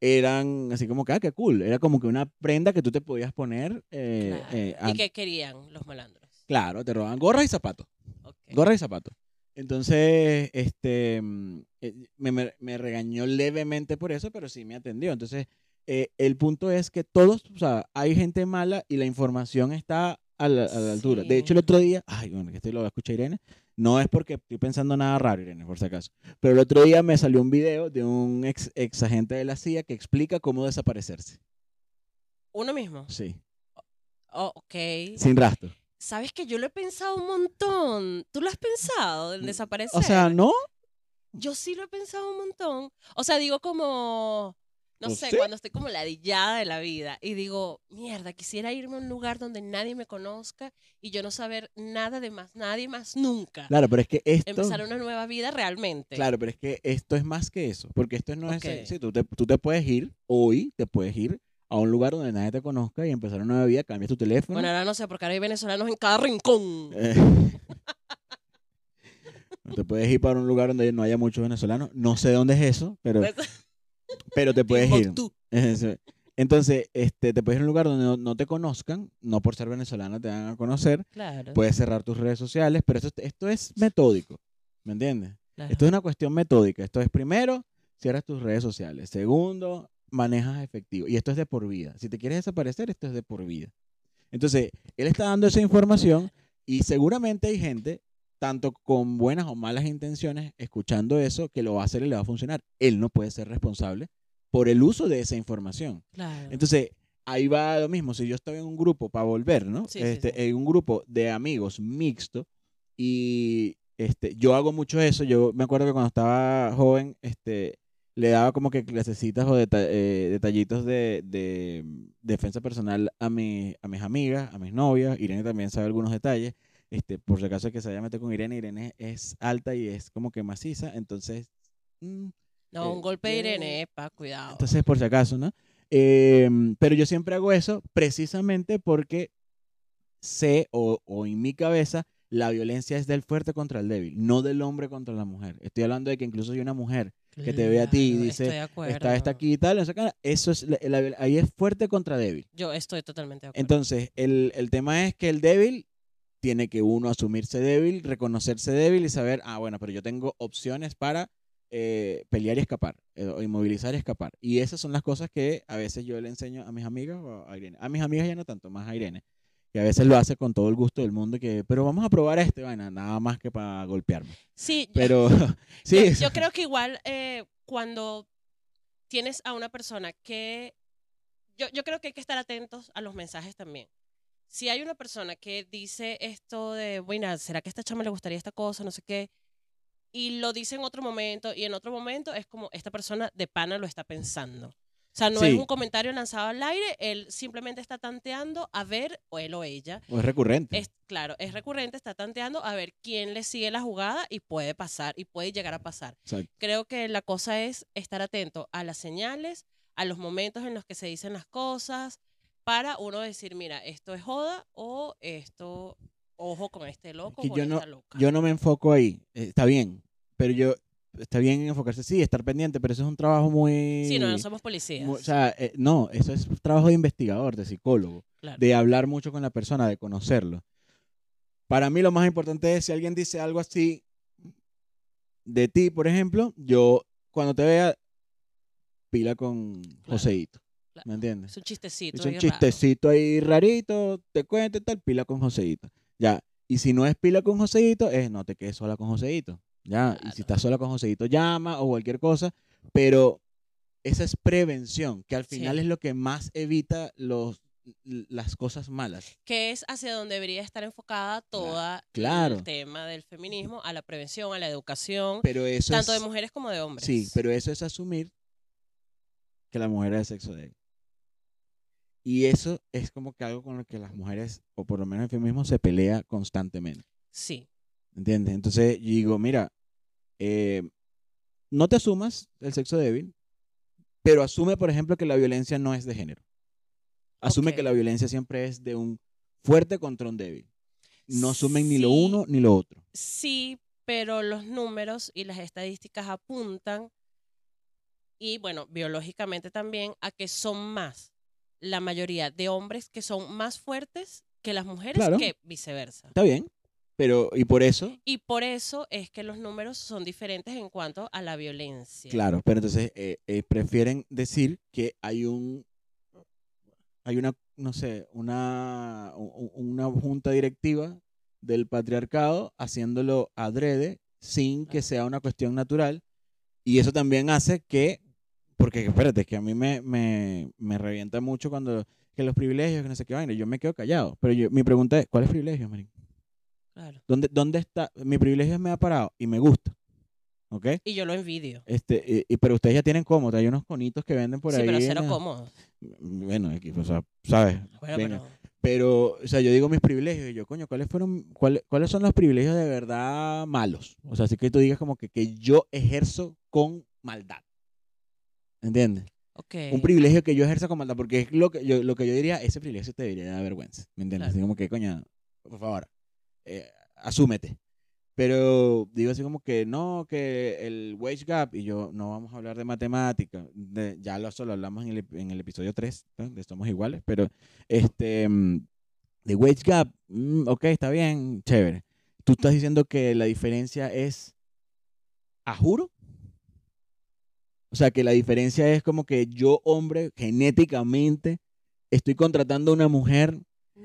eran así como que, ah, qué cool. Era como que una prenda que tú te podías poner. eh,
claro.
eh,
¿Y qué querían los malandros?
Claro, te robaban gorras y zapatos.
Ok.
Gorras y zapatos. Entonces, este, mm, eh, me, me- regañó levemente por eso, pero sí me atendió. Entonces, eh, el punto es que todos, o sea, hay gente mala y la información está a la, a la altura. De hecho, el otro día, ay, bueno, que esto lo va a escuchar Irene, no es porque estoy pensando nada raro, Irene, por si acaso, pero el otro día me salió un video de un ex, ex agente de la CIA que explica cómo desaparecerse.
Uno mismo.
Sí,
Oh, ok.
sin rastro.
Sabes que yo lo he pensado un montón. ¿Tú lo has pensado, el desaparecer?
Mm, O sea, ¿no?
Yo sí lo he pensado un montón. O sea, digo como, no sé, cuando estoy como ladillada de la vida y digo, mierda, quisiera irme a un lugar donde nadie me conozca y yo no saber nada de más nadie más nunca.
Claro, pero es que esto...
Empezar una nueva vida realmente.
Claro, pero es que esto es más que eso, porque esto no es... Sí, tú te, tú te puedes ir, hoy te puedes ir a un lugar donde nadie te conozca y empezar una nueva vida, cambias tu teléfono.
Bueno, ahora no sé, porque ahora hay venezolanos en cada rincón.
eh, *laughs* te puedes ir para un lugar donde no haya muchos venezolanos. No sé dónde es eso, pero, pero te puedes ir. Entonces, este, te puedes ir a un lugar donde no, no te conozcan, no por ser venezolano te van a conocer,
Claro.
puedes cerrar tus redes sociales, pero esto, esto es metódico, ¿me entiendes? Esto es una cuestión metódica. Esto es primero, cierras tus redes sociales. Segundo, manejas efectivo. Y esto es de por vida. Si te quieres desaparecer, esto es de por vida. Entonces, él está dando esa información y seguramente hay gente, tanto con buenas o malas intenciones, escuchando eso, que lo va a hacer y le va a funcionar. Él no puede ser responsable por el uso de esa información.
Claro.
Entonces, ahí va lo mismo. Si yo estoy en un grupo, para volver, ¿no?
Sí,
este,
sí.
En un grupo de amigos mixto y este, yo hago mucho eso. Yo me acuerdo que cuando estaba joven, este, le daba como que clasecitas o deta- eh, detallitos de, de, mm, defensa personal a, mi, a mis amigas, a mis novias. Irene también sabe algunos detalles. Este, por si acaso que se vaya a meter con Irene, Irene es alta y es como que maciza, entonces... mm,
no, un
eh,
golpe de
eh,
Irene, epa, cuidado.
entonces, por si acaso, ¿no? Eh, pero yo siempre hago eso precisamente porque sé o, o en mi cabeza la violencia es del fuerte contra el débil, no del hombre contra la mujer. Estoy hablando de que incluso hay una mujer que te ve a ti y dice,
estoy de acuerdo.
está esta aquí y tal, eso es, la- ahí es fuerte contra débil.
Yo estoy totalmente de acuerdo.
Entonces, el, el tema es que el débil tiene que uno asumirse débil, reconocerse débil y saber, ah, bueno, pero yo tengo opciones para eh, pelear y escapar, eh, o inmovilizar y escapar. Y esas son las cosas que a veces yo le enseño a mis amigas o a Irene. A mis amigas ya no tanto, más a Irene, que a veces lo hace con todo el gusto del mundo, que, pero vamos a probar este, vaina, nada más que para golpearme.
sí, yo-
Pero, *laughs* sí,
yo, yo creo que igual eh, cuando tienes a una persona que... Yo, yo creo que hay que estar atentos a los mensajes también. Si hay una persona que dice esto de, bueno, ¿será que a esta chama le gustaría esta cosa? No sé qué. Y lo dice en otro momento y en otro momento es como esta persona de pana lo está pensando. O sea, no es un comentario lanzado al aire, él simplemente está tanteando a ver, o él o ella,
o es recurrente.
es, claro, es recurrente, está tanteando a ver quién le sigue la jugada y puede pasar, y puede llegar a pasar.
Exacto.
Creo que la cosa es estar atento a las señales, a los momentos en los que se dicen las cosas, para uno decir, mira, esto es joda o esto, ojo con este loco
que
o
yo
con
no-
esta loca.
Yo no me enfoco ahí, eh, está bien, pero yo, está bien en enfocarse, sí, estar pendiente, pero eso es un trabajo muy...
sí, no, no somos policías.
O sea, eh, no, eso es trabajo de investigador, de psicólogo,
claro.
de hablar mucho con la persona, de conocerlo. Para mí lo más importante es si alguien dice algo así de ti, por ejemplo, yo cuando te vea, pila con Joseito,
claro.
¿Me entiendes?
es un chistecito.
Es un
ahí raro.
chistecito ahí rarito, te cuento y tal, pila con Joseito. Ya, y si no es pila con Joseito, es no te quedes sola con Joseito. Ya, y si estás sola con Joseito, llama o cualquier cosa, pero esa es prevención, que al
Sí.
final es lo que más evita los, las cosas malas.
que es hacia donde debería estar enfocada toda
claro.
el tema del feminismo, a la prevención, a la educación,
Pero eso
tanto
es,
de mujeres como de hombres.
Sí, pero eso es asumir que la mujer es de sexo débil. Y eso es como que algo con lo que las mujeres, o por lo menos el feminismo, se pelea constantemente.
Sí,
¿Entiendes? Entonces yo digo, mira, eh, no te asumas el sexo débil, pero asume, por ejemplo, que la violencia no es de género. Asume que la violencia siempre es de un fuerte contra un débil. No asumen ni lo uno ni lo otro.
sí, pero los números y las estadísticas apuntan, y bueno, biológicamente también, a que son más la mayoría de hombres que son más fuertes que las mujeres
Claro.
que viceversa.
Está bien. Pero, y por eso,
Y por eso es que los números son diferentes en cuanto a la violencia.
claro, pero entonces eh, eh, prefieren decir que hay un, hay una, no sé, una, una junta directiva del patriarcado haciéndolo adrede sin que sea una cuestión natural. Y eso también hace que, porque espérate, que a mí me, me, me revienta mucho cuando, que los privilegios, que no sé qué vaina, yo me quedo callado. Pero yo, mi pregunta es, ¿cuáles privilegios, Marín?
Claro.
¿Dónde, ¿Dónde está? Mi privilegio me ha parado y me gusta. ¿Ok?
Y yo lo envidio.
Este, y, y- pero ustedes ya tienen cómodo, hay unos conitos que venden por
sí,
ahí.
pero
en
cero
la-
cómodo.
Bueno, aquí, o sea, ¿sabes?
Bueno,
Venga.
pero
Pero, o sea, yo digo mis privilegios y yo, coño, ¿cuáles fueron, cuáles, cuáles son los privilegios de verdad malos? O sea, así que tú digas como que, que yo ejerzo con maldad. ¿Entiendes? Un privilegio que yo ejerza con maldad, porque es lo que yo, lo que yo diría, ese privilegio te debería dar vergüenza. ¿Me entiendes?
Claro.
Así como que, coño, por favor, eh, asúmete. Pero digo así como que no, que el wage gap, y yo no vamos a hablar de matemática, de, ya lo solo hablamos en el, ep- en el episodio 3, ¿no? de Somos Iguales, pero este, mm, de wage gap, mm, ok, está bien, chévere. Tú estás diciendo que la diferencia es a juro. O sea, que la diferencia es como que yo, hombre, genéticamente, estoy contratando a una mujer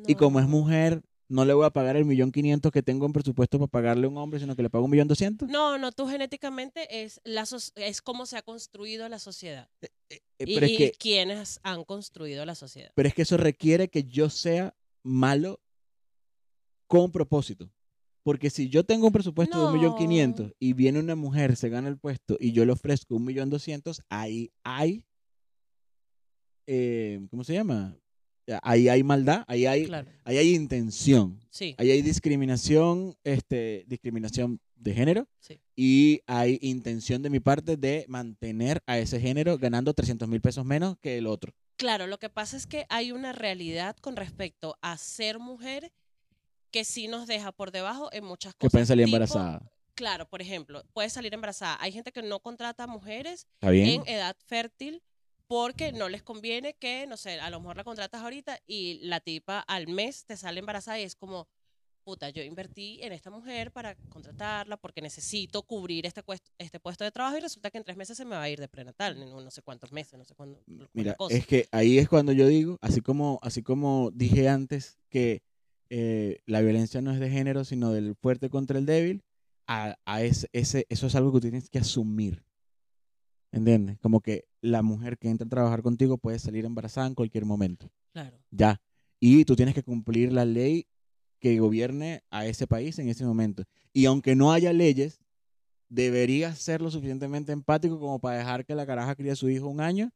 y como es mujer, no le voy a pagar el millón quinientos que tengo en presupuesto para pagarle a un hombre, sino que le pago un millón doscientos.
No, no, tú genéticamente es, la es como se ha construido la sociedad.
Eh,
y,
pero, es
y
que,
quienes han construido la sociedad.
pero es que eso requiere que yo sea malo con propósito. Porque si yo tengo un presupuesto de un millón quinientos y viene una mujer, se gana el puesto y yo le ofrezco un millón doscientos, ahí hay, eh, ¿cómo se llama? Ahí hay maldad, ahí hay,
Claro.
ahí hay intención.
Sí,
Ahí hay discriminación, este, discriminación de género
sí.
y hay intención de mi parte de mantener a ese género ganando 300 mil pesos menos que el otro.
Claro, lo que pasa es que hay una realidad con respecto a ser mujer que sí nos deja por debajo en muchas
Que
cosas.
pueden salir
tipo-
embarazadas.
Claro, por ejemplo, puede salir embarazada. Hay gente que no contrata mujeres en edad fértil porque no les conviene que, no sé, a lo mejor la contratas ahorita y la tipa al mes te sale embarazada y es como, puta, yo invertí en esta mujer para contratarla porque necesito cubrir este, este puesto de trabajo y resulta que en tres meses se me va a ir de prenatal, en no sé cuántos meses, no sé cuándo.
Mira,
cosa.
es que ahí es cuando yo digo, así como, así como dije antes que eh, la violencia no es de género, sino del fuerte contra el débil, a, a ese, ese, eso es algo que tú tienes que asumir. ¿Entiendes? Como que la mujer que entra a trabajar contigo puede salir embarazada en cualquier momento.
Claro.
Ya. Y tú tienes que cumplir la ley que gobierne a ese país en ese momento. Y aunque no haya leyes, deberías ser lo suficientemente empático como para dejar que la caraja críe a su hijo un año.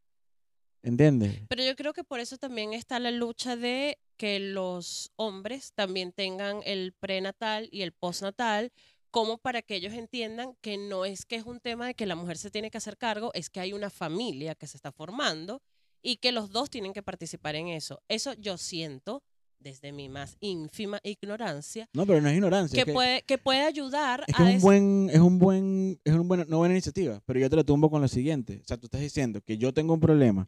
¿Entiendes?
Pero yo creo que por eso también está la lucha de que los hombres también tengan el prenatal y el postnatal, como para que ellos entiendan que no es que es un tema de que la mujer se tiene que hacer cargo, es que hay una familia que se está formando y que los dos tienen que participar en eso. Eso yo siento, desde mi más ínfima ignorancia,
No, pero no es ignorancia.
que,
es que,
puede, que puede ayudar
es, que
a
es un buen, es un buen, es un buen, una buena iniciativa. Pero yo te lo tumbo con lo siguiente. O sea, tú estás diciendo que yo tengo un problema.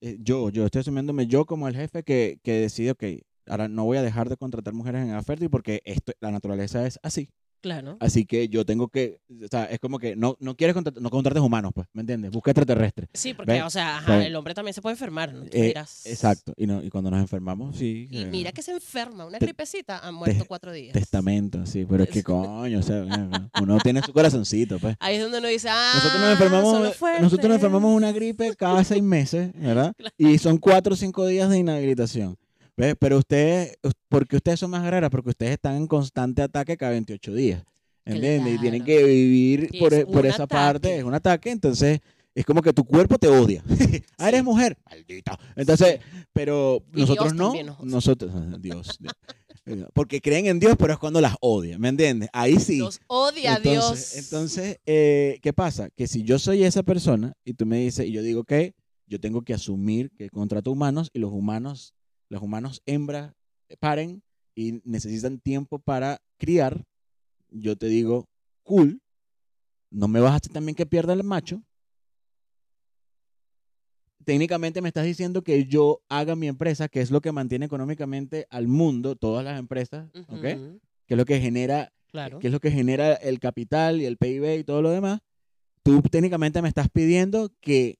Eh, yo, yo estoy asumiéndome yo como el jefe que, que decide, ok, ahora no voy a dejar de contratar mujeres en edad fértil porque esto, la naturaleza es así.
Claro.
Así que yo tengo que, o sea, es como que no, no quieres contratar, no contrates humanos, pues, ¿me entiendes? Busca extraterrestres.
Sí, porque, o sea, ajá, el hombre también se puede enfermar, ¿no? Tú
Eh,
dirás.
Exacto. Y, no, y cuando nos enfermamos, sí.
Y
eh,
mira que se enferma, una
Te-
gripecita, han muerto
te-
cuatro días.
Testamento, sí, pero es que *laughs* coño, o sea, uno tiene su corazoncito, pues.
Ahí es donde uno dice, ah,
Nosotros nos enfermamos, nosotros nos
fuertes".
enfermamos una gripe cada seis meses, ¿verdad? *laughs* Y son cuatro o cinco días de inhabilitación. Pero ustedes, porque ustedes son más guerreras, porque ustedes están en constante ataque cada 28 días. ¿Entiendes? Y tienen que vivir por,
es
e- por esa parte, es un ataque, entonces es como que tu cuerpo te odia. *laughs* ah, eres mujer, maldita. Entonces, pero
Y
nosotros
Dios
no,
nos odia.
nosotros, Dios, Dios. Eh, porque creen en Dios, pero es cuando las odian, ¿me entiendes? Ahí sí.
Los odia a
Entonces,
Dios.
entonces eh, ¿qué pasa? Que si yo soy esa persona y tú me dices, y yo digo que yo tengo que asumir que contrato humanos y los humanos, los humanos hembras paren y necesitan tiempo para criar, yo te digo, cool, no me hacer también que pierda el macho. Técnicamente me estás diciendo que yo haga mi empresa, que es lo que mantiene económicamente al mundo, todas las empresas, ¿ok? Que es lo que genera,
Claro.
que es lo que genera el capital y el PIB y todo lo demás, tú técnicamente me estás pidiendo que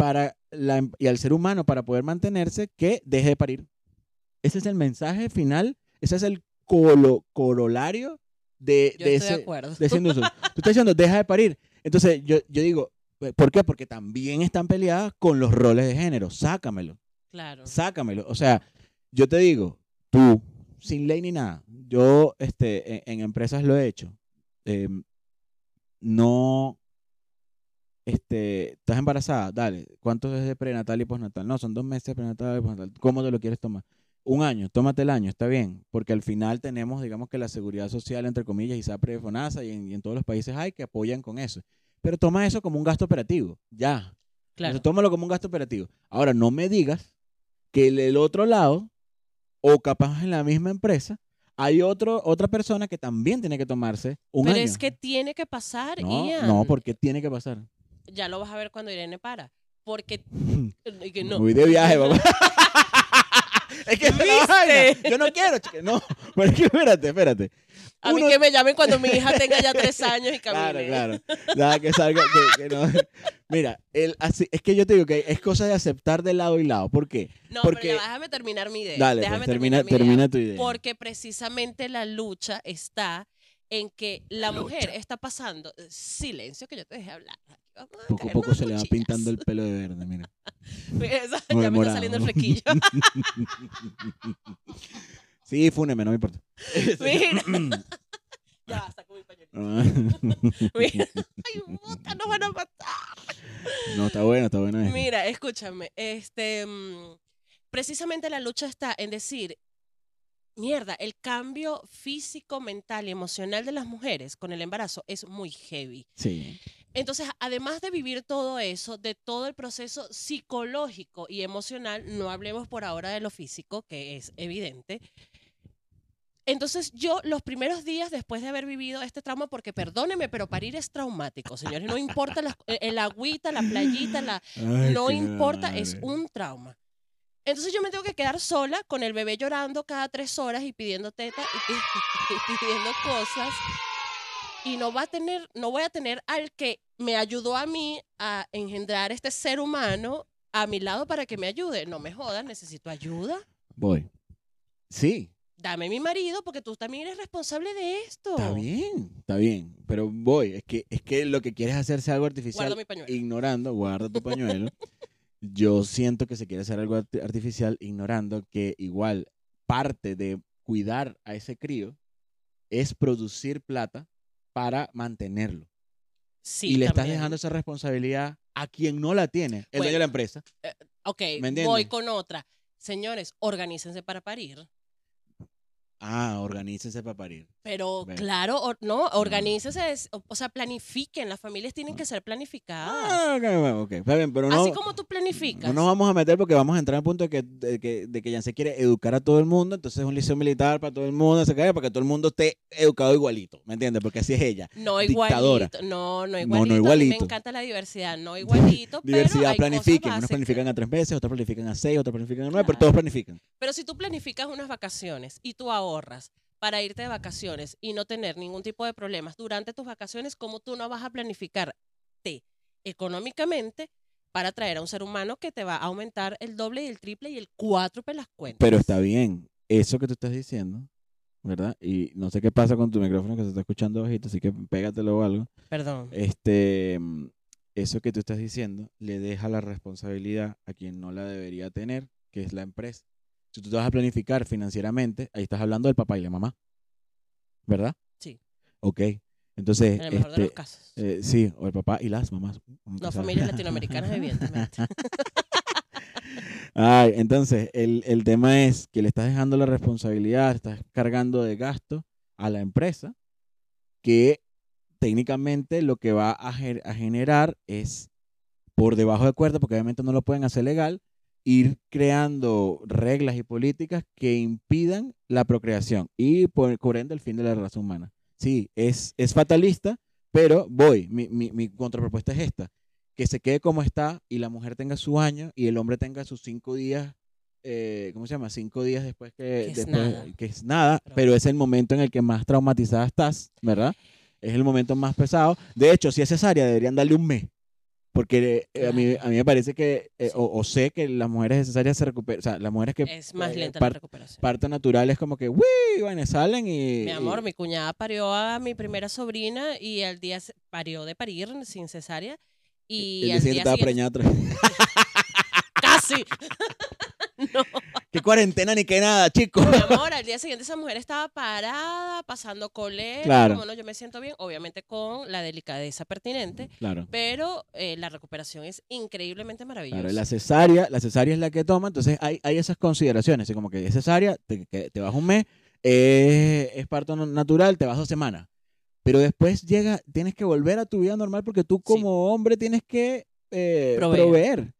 para la, em- y al ser humano para poder mantenerse que deje de parir. Ese es el mensaje final, ese es el colo- corolario de,
Yo
de
estoy
ese,
de acuerdo.
de ese. *laughs* Tú estás diciendo, deja de parir. Entonces, yo, yo digo, ¿por qué? Porque también están peleadas con los roles de género. Sácamelo,
Claro.
sácamelo. O sea, yo te digo, tú, sin ley ni nada, yo este, en, en empresas lo he hecho. eh, no, este, estás embarazada, dale. ¿Cuánto es de prenatal y postnatal? No, son dos meses de prenatal y postnatal. ¿Cómo te lo quieres tomar? Un año, tómate el año, está bien, porque al final tenemos, digamos que la seguridad social, entre comillas, y SAPRE, FONASA, y en, y en todos los países hay que apoyan con eso. Pero toma eso como un gasto operativo, ya.
Claro.
Entonces, tómalo como un gasto operativo. Ahora, no me digas que el, el otro lado, o capaz en la misma empresa, hay otro, otra persona que también tiene que tomarse un
Pero
año.
es que tiene que pasar,
no,
Ian.
no, porque tiene que pasar.
Ya lo vas a ver cuando Irene para. Porque. *laughs* que no.
Voy de viaje, papá. *laughs* es que
¿Viste?
Yo no quiero, chica. No, espérate, espérate.
A mí que me llamen cuando mi hija tenga ya tres años y *laughs* camine.
Claro, claro. Nada que salga. que- que no. Mira, el, así, es que yo te digo que es cosa de aceptar de lado y lado. ¿Por qué?
No,
Porque-
pero ya déjame terminar mi idea.
Dale,
déjame
pues, termina,
terminar mi idea.
termina tu idea.
Porque precisamente la lucha está en que la mujer está pasando. Silencio, que yo te dejé hablar.
Poco a poco se le va pintando el pelo de verde, mira. *laughs*
Esa- ya me está saliendo el flequillo. *laughs*
sí, fúneme, no me importa. *laughs*
Mira. ya basta con mi pañuelito. Mira. Ay, puta, nos van a matar.
no, está bueno, está bueno. eso.
Mira, escúchame. Este, mm, precisamente la lucha está en decir, mierda, el cambio físico, mental y emocional de las mujeres con el embarazo es muy heavy.
Sí.
Entonces, además de vivir todo eso, de todo el proceso psicológico y emocional, no hablemos por ahora de lo físico, que es evidente. Entonces, yo los primeros días después de haber vivido este trauma, porque perdóneme, pero parir es traumático, señores, no importa las- el agüita, la playita, la,
Ay,
no importa, es un trauma. Entonces yo me tengo que quedar sola con el bebé llorando cada tres horas y pidiendo teta y *laughs* pidiendo cosas. Y no va a tener, no voy a tener al que me ayudó a mí a engendrar este ser humano a mi lado para que me ayude. No me jodas, necesito ayuda.
Voy. Sí,
Dame mi marido porque tú también eres responsable de esto.
está bien, está bien. Pero voy, es que, es que lo que quieres es hacerse algo artificial.
Guardo mi pañuelo.
ignorando, guarda tu pañuelo. *laughs* Yo siento que se quiere hacer algo arti- artificial ignorando que igual parte de cuidar a ese crío es producir plata para mantenerlo.
Sí,
y le estás dejando esa responsabilidad a quien no la tiene, el dueño de la empresa.
Ok,
¿Me entiendes?
voy con otra. Señores, organícense para parir.
Ah, organícense para parir.
Pero claro, or- no, organícese, es- o, o sea, planifiquen, las familias tienen que ser planificadas.
Ah, ok, ok, está bien, pero no,
Así como tú planificas.
no nos vamos a meter porque vamos a entrar al punto de que, de que, de que ya se quiere educar a todo el mundo, entonces es un liceo militar para todo el mundo, se cae para que todo el mundo esté educado igualito, ¿me entiendes? Porque así es ella.
No igualito, no, no
No, no
igualito. A mí me
igualito.
encanta la diversidad, no igualito, *laughs* pero
Diversidad,
hay
planifiquen.
cosas
Unos planifican a tres meses, otros planifican a seis, otros planifican a nueve, pero todos planifican.
Pero si tú planificas unas vacaciones y tú ahorras para irte de vacaciones y no tener ningún tipo de problemas durante tus vacaciones, ¿cómo tú no vas a planificarte económicamente para traer a un ser humano que te va a aumentar el doble y el triple y el cuádruple las cuentas?
Pero está bien, eso que tú estás diciendo, ¿verdad? Y no sé qué pasa con tu micrófono que se está escuchando bajito, así que pégatelo o algo.
Perdón.
Este, eso que tú estás diciendo le deja la responsabilidad a quien no la debería tener, que es la empresa. Si tú te vas a planificar financieramente, ahí estás hablando del papá y la mamá, ¿verdad?
Sí.
Ok, entonces,
En el mejor de los
este,
casos.
eh, sí, o el papá y las mamás.
No,
empezar.
familias *laughs* latinoamericanas, evidentemente. *laughs*
Ay, entonces, el, el tema es que le estás dejando la responsabilidad, estás cargando de gasto a la empresa, que técnicamente lo que va a, a generar es, por debajo de cuerda, porque obviamente no lo pueden hacer legal, ir creando reglas y políticas que impidan la procreación y por, por ende el fin de la raza humana. Sí, es, es fatalista, pero voy, mi, mi, mi contrapropuesta es esta, que se quede como está y la mujer tenga su año y el hombre tenga sus cinco días eh, ¿cómo se llama? Cinco días después que,
Que es
después-
nada.
que es nada,
Pero-
pero es el momento en el que más traumatizada estás, ¿verdad? Es el momento más pesado. De hecho, si es cesárea, deberían darle un mes. Porque eh, a, mí, a mí me parece que, eh, o, o sé que las mujeres de cesárea se recuperan, o sea, las mujeres que
Es más
eh,
lenta
par-
la recuperación.
parto natural es como que, ¡uy! Bueno, salen y...
Mi amor,
y-
mi cuñada parió a mi primera sobrina y al día parió de parir sin cesárea. Y
día
al día
estaba
siguiente,
preñada *laughs*
casi. *laughs* no,
¡Qué cuarentena ni qué nada, chicos!
mi amor, *laughs* al día siguiente esa mujer estaba parada, pasando colera.
Claro.
Como no, yo me siento bien, obviamente con la delicadeza pertinente,
Claro.
pero eh, la recuperación es increíblemente maravillosa.
Claro, la cesárea, la cesárea es la que toma, entonces hay, hay esas consideraciones, así como que es cesárea, te, que te vas un mes, eh, es parto natural, te vas dos semanas. Pero después llega, tienes que volver a tu vida normal porque tú como hombre tienes que eh,
Proveer.
proveer.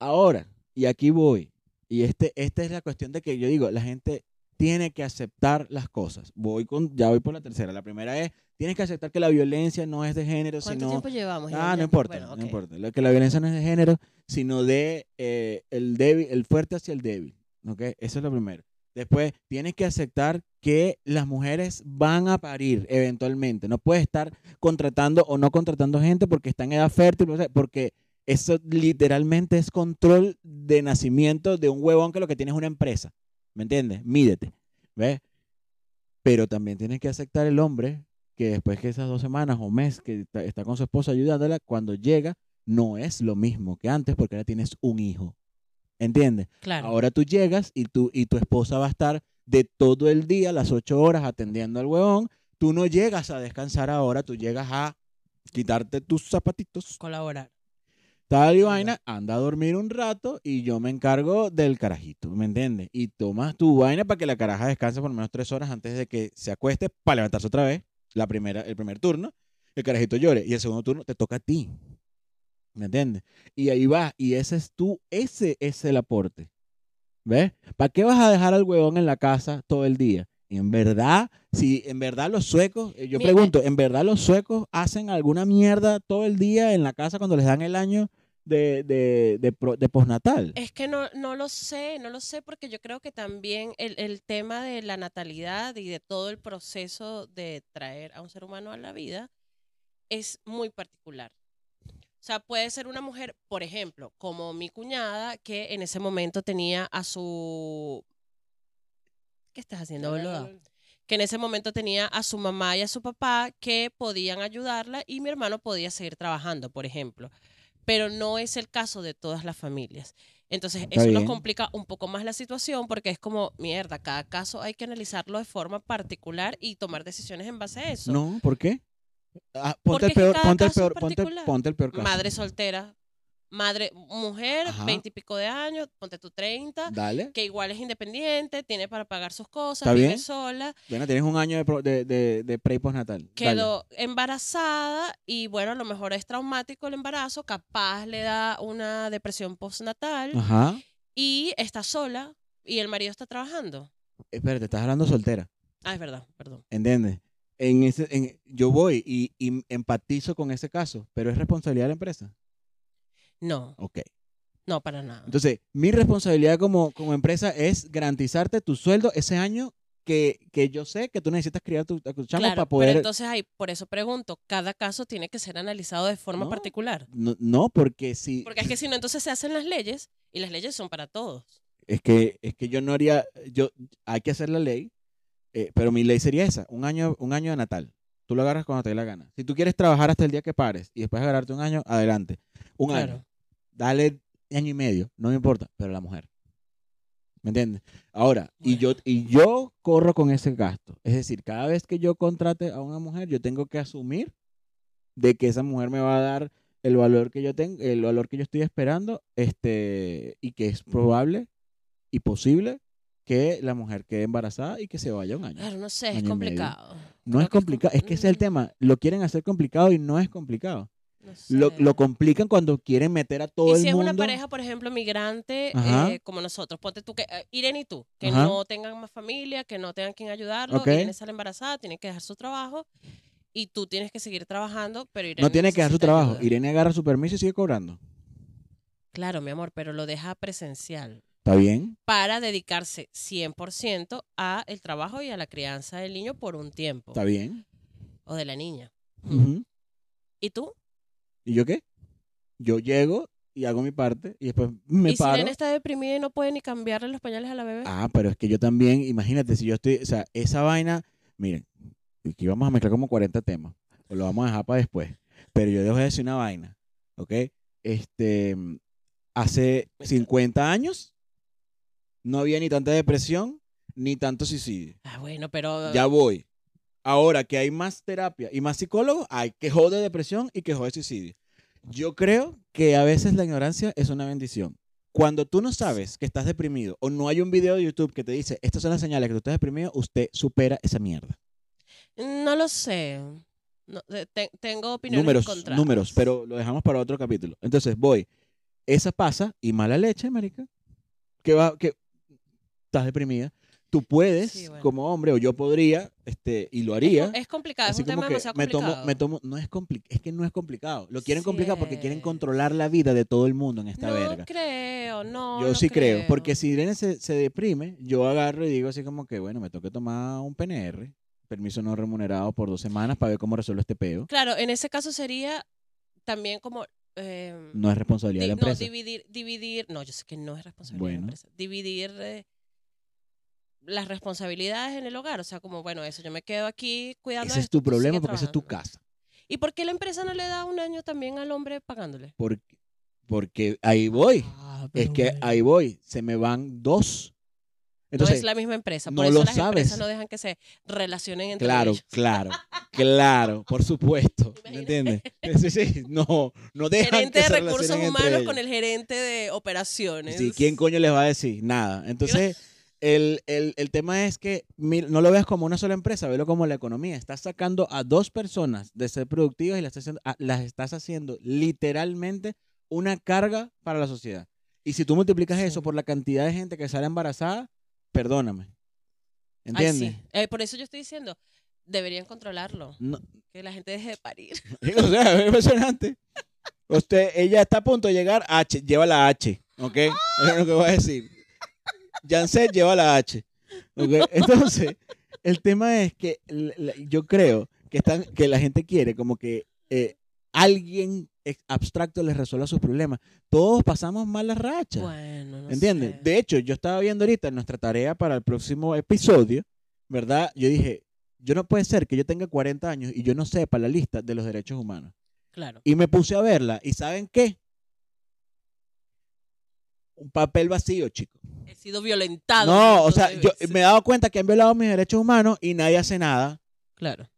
Ahora, y aquí voy, y este, esta es la cuestión de que yo digo, la gente tiene que aceptar las cosas. Voy con, ya voy por la tercera. La primera es, tienes que aceptar que la violencia no es de género,
¿Cuánto
sino...
tiempo llevamos?
Ah, no importa,
bueno,
no importa. Que la violencia no es de género, sino de eh, el débil, el fuerte hacia el débil. ¿ok? Eso es lo primero. Después, tienes que aceptar que las mujeres van a parir eventualmente. No puedes estar contratando o no contratando gente porque está en edad fértil, porque eso literalmente es control de nacimiento de un huevón que lo que tiene es una empresa. ¿Me entiendes? Mídete. ¿Ves? Pero también tienes que aceptar el hombre que después que esas dos semanas o mes que está, está con su esposa ayudándola, cuando llega, no es lo mismo que antes porque ahora tienes un hijo. ¿Entiendes?
Claro.
Ahora tú llegas y, tú, y tu esposa va a estar de todo el día, las ocho horas, atendiendo al huevón. Tú no llegas a descansar ahora, tú llegas a quitarte tus zapatitos,
Colaborar.
Tal y vaina, anda a dormir un rato y yo me encargo del carajito, ¿me entiendes? Y tomas tu vaina para que la caraja descanse por lo menos tres horas antes de que se acueste para levantarse otra vez, la primera, el primer turno, el carajito llore y el segundo turno te toca a ti, ¿me entiendes? Y ahí vas y ese es tú, ese es el aporte, ¿ves? ¿Para qué vas a dejar al huevón en la casa todo el día? En verdad, si en verdad los suecos, eh, yo
Mira,
pregunto, ¿en verdad los suecos hacen alguna mierda todo el día en la casa cuando les dan el año de, de, de, pro- de postnatal?
Es que no, no lo sé, no lo sé porque yo creo que también el, el tema de la natalidad y de todo el proceso de traer a un ser humano a la vida es muy particular. O sea, puede ser una mujer, por ejemplo, como mi cuñada, que en ese momento tenía a su... ¿Qué estás haciendo, boluda? que en ese momento tenía a su mamá y a su papá que podían ayudarla y mi hermano podía seguir trabajando, por ejemplo. Pero no es el caso de todas las familias. Entonces,
Está
eso nos complica un poco más la situación porque es como, mierda, cada caso hay que analizarlo de forma particular y tomar decisiones en base a eso.
No, ¿por qué? Ah, ponte, el peor, ponte, el peor, ponte el peor caso.
Madre soltera, madre, mujer, veintipico de años, ponte tú 30,
Dale.
que igual es independiente, tiene para pagar sus cosas,
¿Está
vive
bien?
sola.
Bueno, tienes un año de, pro- de, de, de pre y postnatal.
Quedó embarazada y bueno, a lo mejor es traumático el embarazo, capaz le da una depresión postnatal
Ajá.
y está sola y el marido está trabajando.
Espérate, estás hablando soltera.
Ah, es verdad, perdón.
¿Entiendes? En ese, en, yo voy y, y empatizo con ese caso, pero es responsabilidad de la empresa.
No,
Ok.
no para nada.
Entonces, mi responsabilidad como, como empresa es garantizarte tu sueldo ese año que, que yo sé que tú necesitas criar tu, tu chamo
claro,
para poder...
pero entonces ahí, por eso pregunto, cada caso tiene que ser analizado de forma
No.
particular.
no, no, porque si...
Porque es que si no, entonces se hacen las leyes y las leyes son para todos.
Es que, es que yo no haría... yo Hay que hacer la ley, eh, pero mi ley sería esa, un año, un año de natal. Tú lo agarras cuando te dé la gana. Si tú quieres trabajar hasta el día que pares y después agarrarte un año, adelante. Un
Claro.
año. Dale año y medio, no me importa, pero la mujer. ¿Me entiendes? Ahora, y, yo, y yo corro con ese gasto. Es decir, cada vez que yo contrate a una mujer, yo tengo que asumir de que esa mujer me va a dar el valor que yo tengo, el valor que yo estoy esperando, este, y que es probable y posible que la mujer quede embarazada y que se vaya un año.
Claro, no sé, es complicado.
No
Creo
es complicado,
com-
es que ese es el tema. Lo quieren hacer complicado y no es complicado.
no
Lo,
sé.
lo complican cuando quieren meter a todo
y
el
si es
mundo.
una pareja, por ejemplo, migrante, eh, como nosotros, ponte tú que, eh, Irene y tú, que
Ajá.
no tengan más familia, que no tengan quien ayudarlo,
Ok.
Irene sale embarazada, tiene que dejar su trabajo y tú tienes que seguir trabajando, pero Irene
no tiene que dar su trabajo.
ayuda.
Irene agarra su permiso y sigue cobrando.
Claro, mi amor, pero lo deja presencial.
Está bien.
para dedicarse 100% a el trabajo y a la crianza del niño por un tiempo.
Está bien.
O de la niña. ¿Y tú?
¿Y yo qué? Yo llego y hago mi parte y después me
¿Y si
paro.
Nene está deprimida y no puede ni cambiarle los pañales a la bebé?
Ah, pero es que yo también, imagínate, si yo estoy, o sea, esa vaina, miren, aquí vamos a mezclar como 40 temas, o lo vamos a dejar para después, pero yo dejo de decir una vaina, ¿ok? Este, hace 50 años no había ni tanta depresión ni tanto suicidio.
Ah, bueno, pero...
Ya voy. Ahora que hay más terapia y más psicólogos, hay que de depresión y que de suicidio. Yo creo que a veces la ignorancia es una bendición. Cuando tú no sabes que estás deprimido o no hay un video de YouTube que te dice, estas son las señales que tú estás deprimido, usted supera esa mierda.
No lo sé. No, te- tengo opiniones
Números,
encontradas.
números, pero lo dejamos para otro capítulo. Entonces voy, esa pasa y mala leche, marica, que va, que estás deprimida. Tú puedes,
Sí, bueno.
como hombre, o yo podría, este, y lo haría.
Es complicado, es un
como
tema
que
demasiado
me
complicado.
tomo, me tomo, no es complicado, es que no es complicado. Lo quieren
Sí
complicar porque quieren controlar la vida de todo el mundo en esta
no
verga.
creo, no.
Yo
no
sí creo. porque si Irene se, se deprime, yo agarro y digo así como que, bueno, me tengo que tomar un PNR, permiso no remunerado por dos semanas para ver cómo resuelvo este peo.
Claro, en ese caso sería también como... eh,
No es responsabilidad de la
no,
empresa.
dividir, dividir, no, yo sé que no es responsabilidad de la empresa. Dividir eh, las responsabilidades en el hogar, o sea, como, bueno, eso, yo me quedo aquí cuidando
Ese es tu problema porque esa es tu casa.
¿Y por qué la empresa no le da un año también al hombre pagándole?
Porque, porque ahí voy.
Ah,
Es que
bueno.
ahí voy. Se me van dos.
no
Entonces,
es la misma empresa,
no
por eso
lo
las empresas
sabes.
no dejan que se relacionen entre
Claro,
ellos.
claro, claro, por supuesto. *laughs* ¿Me entiendes? Sí, sí, no, no dejan
Gerente
que
de
se
recursos
relacionen entre
humanos con el gerente de operaciones.
Sí, ¿quién coño les va a decir? Nada. Entonces, el, el- el tema es que no lo veas como una sola empresa, velo como la economía. Estás sacando a dos personas de ser productivas y las estás haciendo, a- las estás haciendo literalmente una carga para la sociedad. Y si tú multiplicas
Sí.
eso por la cantidad de gente que sale embarazada, perdóname.
Ay,
¿Entiendes?
sí. Eh, por eso yo estoy diciendo, deberían controlarlo.
No-
Que la gente deje de parir. *laughs*
o sea, es impresionante. Usted, ella está a punto de llegar, H, lleva la H, ¿ok? Es lo que voy a decir. Janset lleva la H. Entonces, el tema es que yo creo que, están, que la gente quiere como que eh, alguien abstracto les resuelva sus problemas. Todos pasamos malas rachas.
Bueno, no
¿Entiendes?
sé.
De hecho, yo estaba viendo ahorita nuestra tarea para el próximo episodio, ¿verdad? Yo dije, yo no puede ser que yo tenga 40 años y yo no sepa la lista de los derechos humanos.
Claro.
Y me puse a verla. ¿Y saben qué? Un papel vacío, chicos.
Sido violentado.
No, o sea, yo me he dado cuenta que han violado mis derechos humanos y nadie hace nada.
Claro.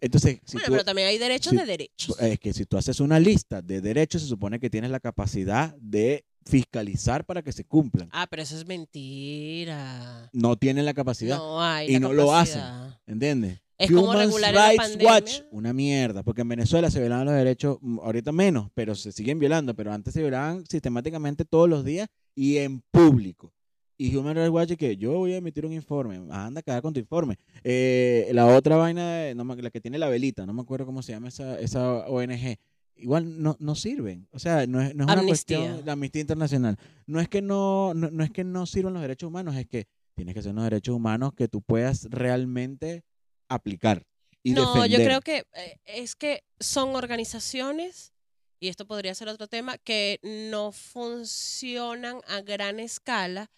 Entonces, si
bueno,
tú,
pero también hay derechos
si-
de derechos.
es que si tú haces una lista de derechos, se supone que tienes la capacidad de fiscalizar para que se cumplan.
Ah, pero eso es mentira.
No tienen la capacidad.
No hay.
y
la
no lo
capacidad.
¿Entiendes?
Es como regular la
Rights
pandemia.
Watch, una mierda, porque en Venezuela se violaban los derechos, mm, ahorita menos, pero se siguen violando, pero antes se violaban sistemáticamente todos los días y en público. Y Human Rights Watch que yo voy a emitir un informe, anda a cagar con tu informe. Eh, la otra vaina, de- no la que tiene la velita, no me acuerdo cómo se llama esa, esa ONG, igual no, no sirven. O sea, no es, no es una cuestión de Amnistía Internacional. No es que no, no, no es que no sirvan los derechos humanos, es que tienes que ser unos derechos humanos que tú puedas realmente aplicar y
no,
defender.
yo creo que eh, es que son organizaciones, y esto podría ser otro tema, que no funcionan a gran escala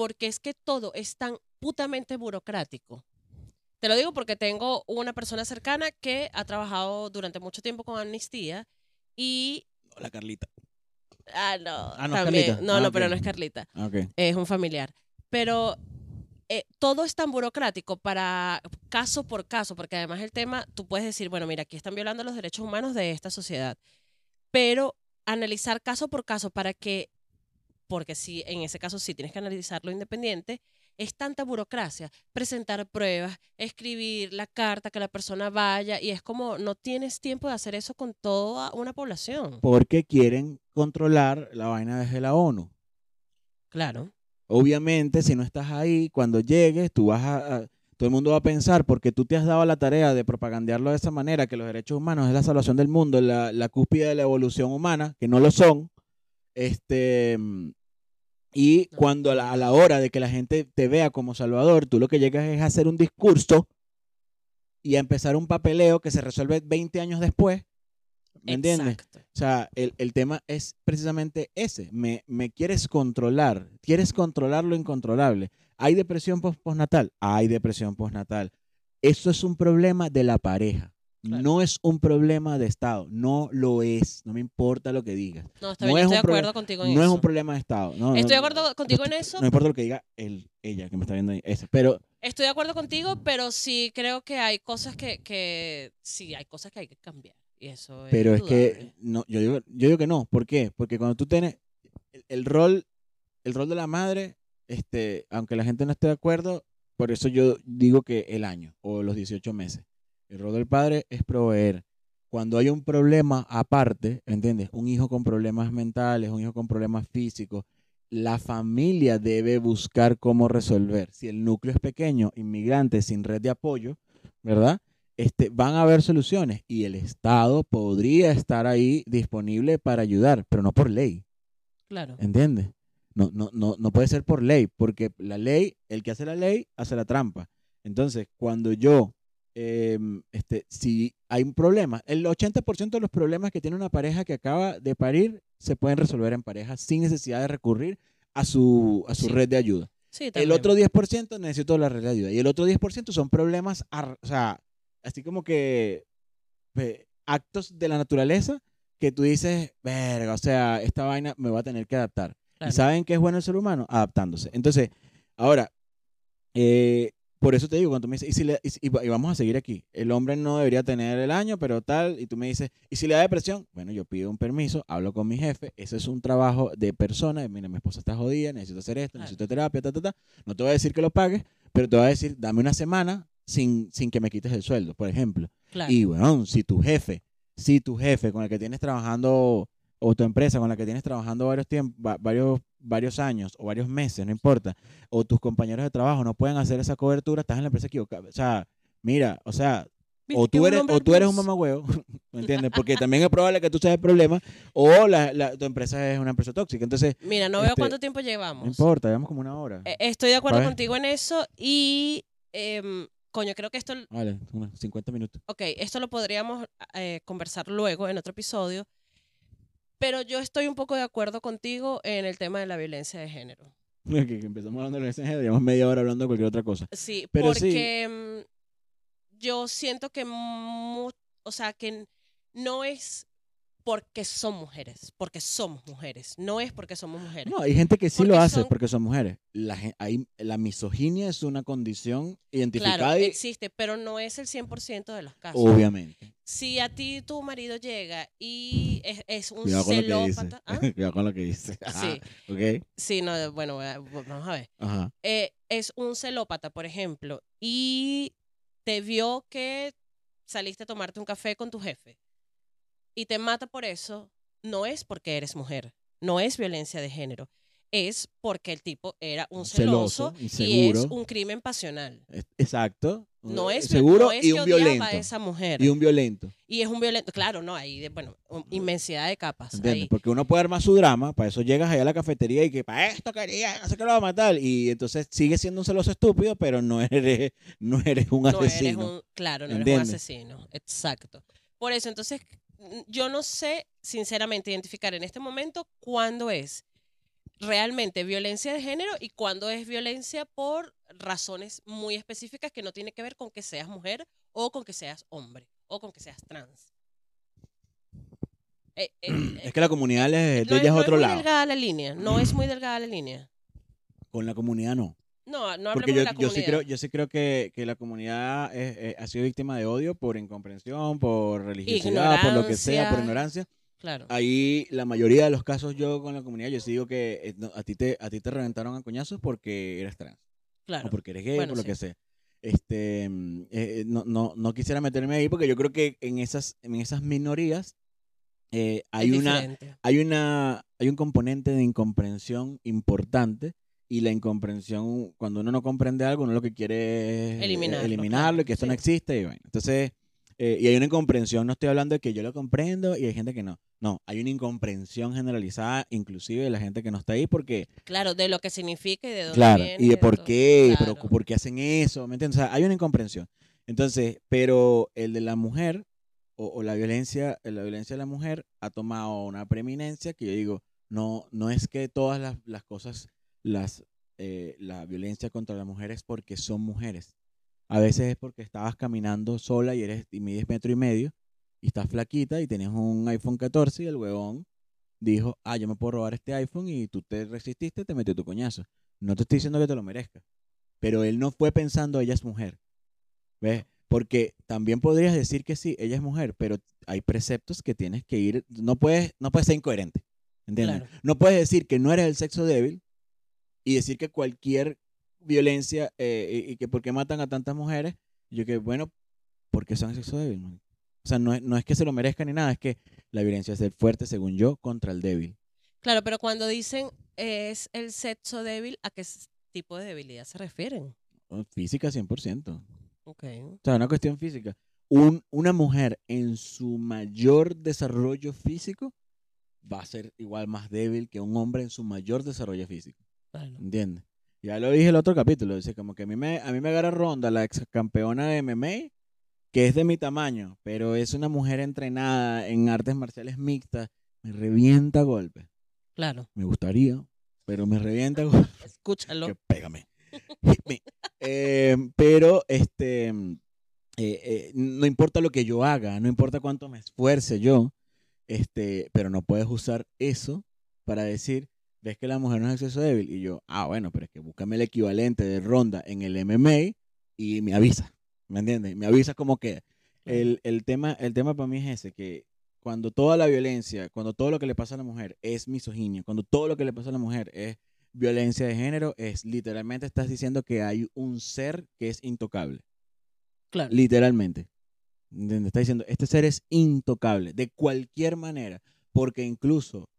porque es que todo es tan putamente burocrático. Te lo digo porque tengo una persona cercana que ha trabajado durante mucho tiempo con Amnistía y...
Hola, Carlita.
Ah, no,
Ah, no
también.
Carlita.
No,
Ah,
no,
ok.
pero no es Carlita.
Ah, Ok.
es un familiar. Pero eh, todo es tan burocrático para caso por caso, porque además el tema, tú puedes decir, bueno, mira, aquí están violando los derechos humanos de esta sociedad, pero analizar caso por caso para que, porque sí, en ese caso sí tienes que analizarlo independiente, es tanta burocracia, presentar pruebas, escribir la carta, que la persona vaya, y es como no tienes tiempo de hacer eso con toda una población.
Porque quieren controlar la vaina desde la ONU.
Claro.
Obviamente, si no estás ahí, cuando llegues, tú vas a, a- todo el mundo va a pensar, porque tú te has dado la tarea de propagandearlo de esa manera, que los derechos humanos es la salvación del mundo, la, la cúspide de la evolución humana, que no lo son. Este, Y cuando a la, a la hora de que la gente te vea como Salvador, tú lo que llegas es a hacer un discurso y a empezar un papeleo que se resuelve 20 años después. ¿Me entiendes? O sea, el, el tema es precisamente ese. Me, me quieres controlar. Quieres controlar lo incontrolable. ¿Hay depresión pos- postnatal? Hay depresión postnatal. Eso es un problema de la pareja.
Claro.
No es un problema de Estado. No lo es. No me importa lo que digas.
No, está
No
bien,
es
estoy de acuerdo contigo en
No es
eso.
un problema de Estado. No, no,
Estoy de
no,
acuerdo contigo en
no-
eso.
No importa lo que diga él, ella que me está viendo ahí. Pero
Estoy de acuerdo contigo, pero sí creo que hay cosas que, que sí, hay cosas que hay que cambiar. Y eso es
Pero es que no, yo digo, yo digo que no. ¿Por qué? Porque cuando tú tienes el, el rol, el rol de la madre, este, aunque la gente no esté de acuerdo, por eso yo digo que el año o los 18 meses. El rol del padre es proveer. Cuando hay un problema aparte, ¿entiendes? Un hijo con problemas mentales, un hijo con problemas físicos, la familia debe buscar cómo resolver. Si el núcleo es pequeño, inmigrante sin red de apoyo, ¿verdad? Este, van a haber soluciones y el Estado podría estar ahí disponible para ayudar, pero no por ley,
Claro.
¿entiendes? No, no, no, no puede ser por ley, porque la ley, el que hace la ley, hace la trampa. Entonces, cuando yo, em, este, si hay un problema, el 80% de los problemas que tiene una pareja que acaba de parir se pueden resolver en pareja sin necesidad de recurrir a su, a su
Sí.
red de ayuda.
Sí,
El otro 10% necesito la red de ayuda. Y el otro 10% son problemas, o sea, así como que actos de la naturaleza que tú dices, verga, o sea, esta vaina me va a tener que adaptar.
Claro.
¿Y saben qué es bueno el ser humano? Adaptándose. Entonces, ahora, eh, por eso te digo, cuando tú me dices, y, si le- y vamos a seguir aquí, el hombre no debería tener el año, pero tal, y tú me dices, ¿y si le da depresión? Bueno, yo pido un permiso, hablo con mi jefe, eso es un trabajo de persona, mira, mi esposa está jodida, necesito hacer esto, necesito terapia, ta, ta, ta. No te voy a decir que lo pagues, pero te voy a decir, dame una semana sin, sin que me quites el sueldo, por ejemplo.
Claro.
Y bueno, si tu jefe, si tu jefe con el que tienes trabajando, o tu empresa con la que tienes trabajando varios tiempos, varios, varios años o varios meses, no importa, o tus compañeros de trabajo no pueden hacer esa cobertura, estás en la empresa equivocada. O sea, mira, o sea,
¿Viste
o tú eres, o tú eres un
plus?
mamagüevo, *laughs* ¿me entiendes? Porque también es probable que tú seas el problema, o la, la- tu empresa es una empresa tóxica. Entonces,
Mira, no veo
este,
cuánto tiempo llevamos.
no importa, llevamos como una hora.
Eh, Estoy de acuerdo contigo en eso y, em, coño, creo que esto,
Vale, unos 50 minutos.
ok, esto lo podríamos eh, conversar luego en otro episodio, pero yo estoy un poco de acuerdo contigo en el tema de la violencia de género. *laughs*
Que, que empezamos hablando de la extranjera, llevamos media hora hablando de cualquier otra cosa.
Sí,
Pero sí.
porque mm, yo siento que, o sea, que no es porque son mujeres, porque somos mujeres, no es porque somos mujeres.
No, hay gente que sí lo hace
son-
porque son mujeres. La, gen- hay- la misoginia es una condición identificada
claro,
y,
existe, pero no es el 100% de los casos.
obviamente.
Si a ti tu marido llega y es, es un
Cuidado con lo que dice.
celópata, *laughs* ¿ah?
Cuidado con lo que dice.
Sí.
Ok.
sí, no, bueno, vamos a ver.
Ajá.
eh, es un celópata, por ejemplo, y te vio que saliste a tomarte un café con tu jefe y te mata por eso, no es porque eres mujer, no es violencia de género, es porque el tipo era un celoso,
Celoso,
y es un crimen pasional.
Exacto.
No es,
seguro
no es
y
que
un violento.
a esa mujer.
Y un violento.
Y es un violento, claro, no, hay, bueno, inmensidad de capas.
Porque uno puede armar su drama, para eso llegas allá a la cafetería y que para esto quería, no sé qué lo va a matar. Y entonces sigue siendo un celoso estúpido, pero no eres, no eres un
no eres
asesino.
un, claro, no eres un asesino. Exacto. Por eso, entonces, yo no sé, sinceramente, identificar en este momento cuándo es realmente violencia de género y cuándo es violencia por razones muy específicas que no tiene que ver con que seas mujer o con que seas hombre o con que seas trans. Eh, eh, *clears throat*
Es que la comunidad les-
no
de ella es
no
otro
muy
lado.
delgada la línea, no es muy delgada la línea.
Con la comunidad no.
No, no
Porque
hablemos
yo,
de la
yo
comunidad.
sí creo, yo sí creo que, que la comunidad es- eh, ha sido víctima de odio por incomprensión, por religiosidad, por lo que sea, por
Ignorancia. Claro.
Ahí la mayoría de los casos yo con la comunidad, yo sí digo que eh, no, a ti te a ti te reventaron a coñazos porque eres trans
claro.
o porque eres gay,
Bueno,
por lo
sí.
que sea. Este, mm, eh, no, no, no quisiera meterme ahí porque yo creo que en esas, en esas minorías eh, hay una, hay una hay un componente de incomprensión importante y la incomprensión cuando uno no comprende algo uno lo que quiere es eh,
Eliminarlo,
eliminarlo
claro,
y que esto
sí.
no existe y bueno entonces eh, y hay una incomprensión, no estoy hablando de que yo lo comprendo y hay gente que no. No, hay una incomprensión generalizada, inclusive de la gente que no está ahí, porque,
Claro, de lo que significa y de dónde
claro,
viene.
y de por qué, pero
Claro.
por qué hacen eso, ¿me entiendes? O sea, hay una incomprensión. Entonces, pero el de la mujer o, o la violencia, la violencia de la mujer ha tomado una preeminencia que yo digo, no, no es que todas las, las cosas, las, eh, la violencia contra la mujer es porque son mujeres. A veces es porque estabas caminando sola y eres y mides metro y medio y estás flaquita y tienes un iPhone 14 y el huevón dijo, ah, yo me puedo robar este iPhone y tú te resististe, te metió tu coñazo. No te estoy diciendo que te lo merezcas, pero él no fue pensando, ella es mujer. ¿Ves? Porque también podrías decir que sí, ella es mujer, pero hay preceptos que tienes que ir, no puedes, no puedes ser incoherente. ¿Entiendes?
Claro.
No puedes decir que no eres el sexo débil y decir que cualquier violencia eh, y, y que por qué matan a tantas mujeres, yo que bueno, porque son sexo débil. man. O sea, no es, no es que se lo merezcan ni nada, es que la violencia es el fuerte, según yo, contra el débil.
Claro, pero cuando dicen es el sexo débil, ¿a qué tipo de debilidad se refieren?
Oh, Física 100%.
Ok.
O sea, una cuestión física. Un, una mujer en su mayor desarrollo físico va a ser igual más débil que un hombre en su mayor desarrollo físico.
Claro.
¿Entiendes? Ya lo dije el otro capítulo. Dice, como que a mí me, a mí me agarra Ronda, la ex campeona de MMA, que es de mi tamaño, pero es una mujer entrenada en artes marciales mixtas. Me revienta a golpes.
Claro.
Me gustaría, pero me revienta a *laughs* golpes.
Escúchalo.
que pégame. *laughs* Eh, pero este eh, eh, no importa lo que yo haga, no importa cuánto me esfuerce yo, este, pero no puedes usar eso para decir, ves que la mujer no es exceso débil. Y yo, ah, bueno, pero es que búscame el equivalente de ronda en el MMA y me avisa. ¿Me entiendes? Me avisa como que el, el tema, el tema para mí es ese, que cuando toda la violencia, cuando todo lo que le pasa a la mujer es misoginia, cuando todo lo que le pasa a la mujer es violencia de género, es literalmente estás diciendo que hay un ser que es intocable.
Claro.
Literalmente. ¿Entiendes? Está diciendo, este ser es intocable, de cualquier manera, porque incluso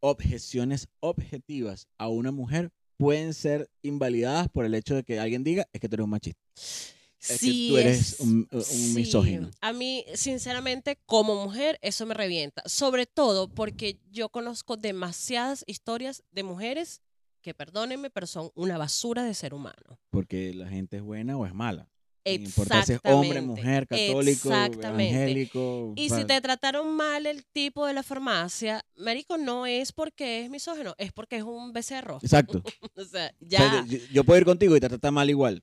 objeciones objetivas a una mujer pueden ser invalidadas por el hecho de que alguien diga, es que tú eres un machista. Es que tú eres
es-
un, un
sí.
misógino.
A mí, sinceramente, como mujer, eso me revienta. Sobre todo porque yo conozco demasiadas historias de mujeres que, perdónenme, pero son una basura de ser humano.
Porque la gente es buena o es mala. Sin importar si es hombre, mujer, católico, evangélico.
Y si te trataron mal el tipo de la farmacia, Marico, no es porque es misógino, es porque es un becerro.
Exacto. *laughs*
O sea,
O
ya.
sea, yo, yo puedo ir contigo y te trata mal igual.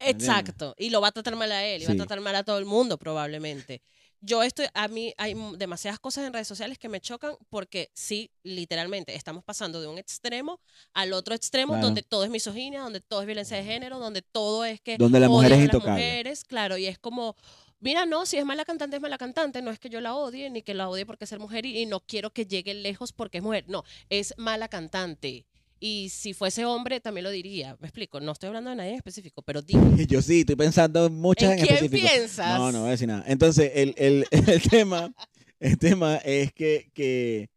Exacto. Y lo va a tratar mal a él, y va a tratar mal a todo el mundo, probablemente. Yo estoy, a mí hay demasiadas cosas en redes sociales que me chocan porque sí, literalmente, estamos pasando de un extremo al otro extremo
Claro.
donde todo es misoginia, donde todo es violencia de género, donde todo es que
Donde la mujer es
a las
intocable.
mujeres, claro, y es como, mira, no, si es mala cantante, es mala cantante, no es que yo la odie, ni que la odie porque es ser mujer y, y no quiero que llegue lejos porque es mujer, no, es mala cantante. Y si fuese hombre, también lo diría. Me explico, no estoy hablando de nadie en específico, pero dime. *laughs*
Yo sí, estoy pensando muchas en,
¿En quién
específico.
piensas?
No, no voy a decir nada. Entonces, el, el, *laughs* el tema, el tema es que, que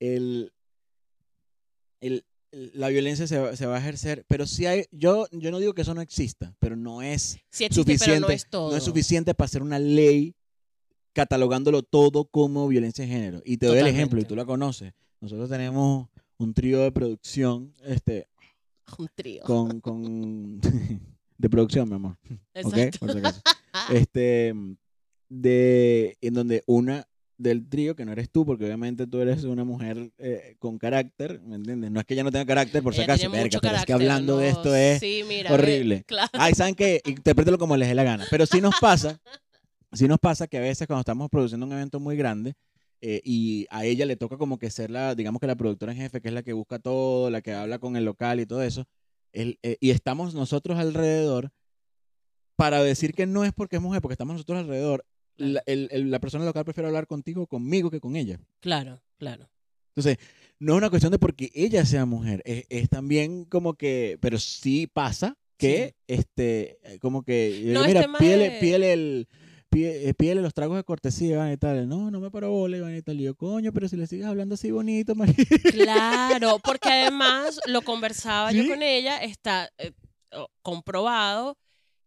el, el- la violencia se va, se va a ejercer, pero sí hay, yo, yo no digo que eso no exista, pero no es
Sí existe,
suficiente,
pero no es todo.
es suficiente para hacer una ley catalogándolo todo como violencia de género. Y te doy el ejemplo, y tú la conoces. Nosotros tenemos un trío de producción, este,
Un trío.
con, con *laughs* de producción, mi amor. ¿Ok?
Exacto.
Por si acaso. Este, de, en donde una del trío, que no eres tú, porque obviamente tú eres una mujer eh, con carácter, ¿me entiendes? No es que ella no tenga carácter, por si acaso, pero es que hablando de esto es
Sí, mira,
horrible.
claro.
Ay, ¿saben qué? Interprételo como les dé la gana. Pero sí nos pasa, sí nos pasa que a veces cuando estamos produciendo un evento muy grande eh, y a ella le toca como que ser la, digamos que la productora en jefe, que es la que busca todo, la que habla con el local y todo eso, el- eh, y estamos nosotros alrededor para decir que no es porque es mujer, porque estamos nosotros alrededor, la, el- el- la persona local prefiere hablar contigo conmigo que con ella.
Claro, claro.
Entonces, no es una cuestión de porque ella sea mujer, es, es también como que, pero sí pasa que, este, eh, como que,
No,
mira,
tema
pídele,
de-
pídele el, pídele, pídele los tragos de cortesía van y tal. No, no me paro bola van y tal. Y yo, coño, pero si le sigues hablando así bonito, *laughs* María.
Claro, porque además lo conversaba yo con ella, está eh, comprobado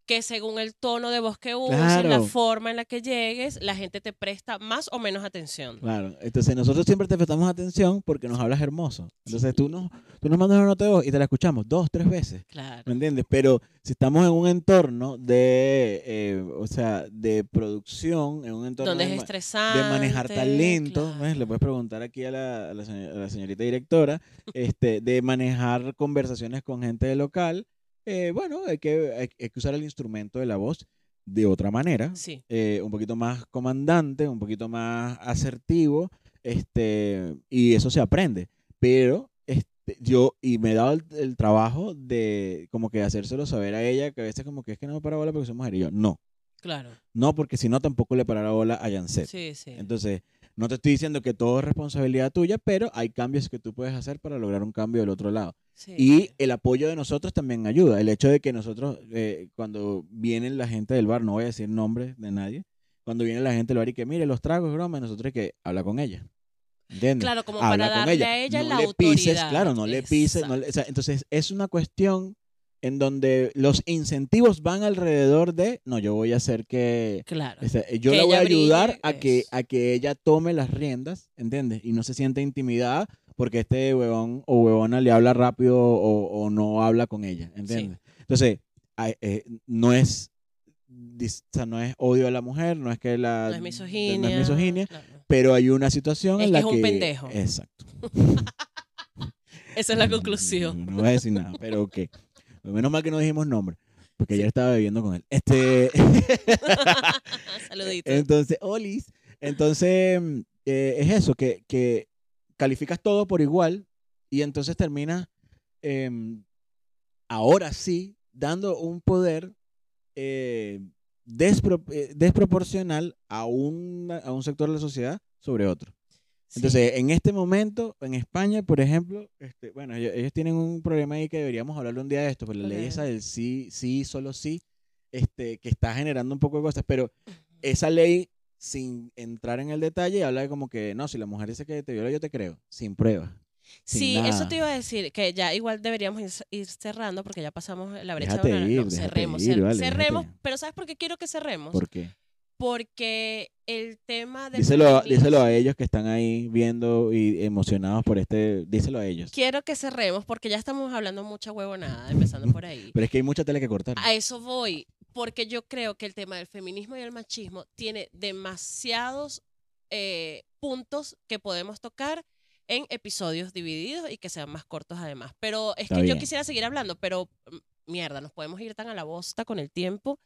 que según el tono de voz que uses, la
Claro.
forma en la que llegues, la gente te presta más o menos atención.
Claro, entonces nosotros siempre te prestamos atención porque nos hablas hermoso. Entonces tú nos, tú nos mandas una nota de voz y te la escuchamos dos, tres veces.
Claro.
¿Me entiendes? Pero si estamos en un entorno de, eh, o sea, de producción, en un entorno
Donde
de,
es estresante.
de manejar talento,
claro.
¿ves? le puedes preguntar aquí a la, a la la señorita directora, este, de manejar conversaciones con gente de local, eh, bueno, hay que, hay, hay que usar el instrumento de la voz de otra manera,
Sí,
eh, un poquito más comandante, un poquito más asertivo, este, y eso se aprende. Pero este, yo, y me he dado el, el trabajo de como que hacérselo saber a ella, que a veces como que es que no me para bola porque soy mujer, y yo, no,
claro.
no, porque si no tampoco le parará bola a Janset.
Sí, sí.
Entonces, no te estoy diciendo que todo es responsabilidad tuya, pero hay cambios que tú puedes hacer para lograr un cambio del otro lado.
Sí.
Y el apoyo de nosotros también ayuda. El hecho de que nosotros, eh, cuando viene la gente del bar, no voy a decir nombres de nadie, cuando viene la gente del bar y que mire los tragos, broma, nosotros hay que habla con ella. ¿Entiendes?
Claro, como
Habla
para
con
darle a ella
no
la
le
autoridad.
pises, claro, no le pises. no le- o sea, entonces, es una cuestión en donde los incentivos van alrededor de, no, yo voy a hacer que,
Claro.
o sea, yo
Que
la voy a
ella brille,
ayudar a que, a que ella tome las riendas, ¿entiendes? Y no se sienta intimidada porque este huevón o huevona le habla rápido o, o no habla con ella, ¿entiendes? Entonces, eh, no es dis- o sea, no es odio a la mujer, no es que la
No es misoginia.
no es misoginia, pero hay una situación
Es
en
que
la
es un
que
pendejo.
Exacto. *laughs*
Esa es la
No,
conclusión.
No, voy a decir nada, pero ok. Menos mal que no dijimos nombre, porque ayer estaba bebiendo con él. Este *laughs* *laughs*
Saluditos.
Entonces, Olis. Entonces, mm, eh, es eso, que, que calificas todo por igual y entonces terminas, em, ahora sí, dando un poder eh, despro- eh, desproporcional a, una- a un sector de la sociedad sobre otro.
Sí.
Entonces, en este momento, en España, por ejemplo, este, bueno, ellos, ellos tienen un problema ahí que deberíamos hablarle un día de esto, pero la ley
Ok.
esa del sí, sí, solo sí, este, que está generando un poco de cosas, pero esa ley, sin entrar en el detalle, habla de como que, no, si la mujer dice que te viola, yo te creo, sin pruebas.
Sí, eso te iba a decir, que ya igual deberíamos ir, ir cerrando porque ya pasamos la brecha.
Déjate ir,
No, cerremos,
ir,
cer-
vale,
cerremos,
déjate.
pero ¿sabes por qué quiero que cerremos?
¿Por qué?
Porque el tema del
Díselo, díselo a ellos que están ahí viendo y emocionados por este, díselo a ellos.
Quiero que cerremos porque ya estamos hablando mucha huevonada, empezando por ahí.
Pero es que hay mucha tela que cortar.
A eso voy, porque yo creo que el tema del feminismo y el machismo tiene demasiados eh, puntos que podemos tocar en episodios divididos y que sean más cortos además. Pero es
Está
que yo
bien.
quisiera seguir hablando, pero mm, mierda, nos podemos ir tan a la bosta con el tiempo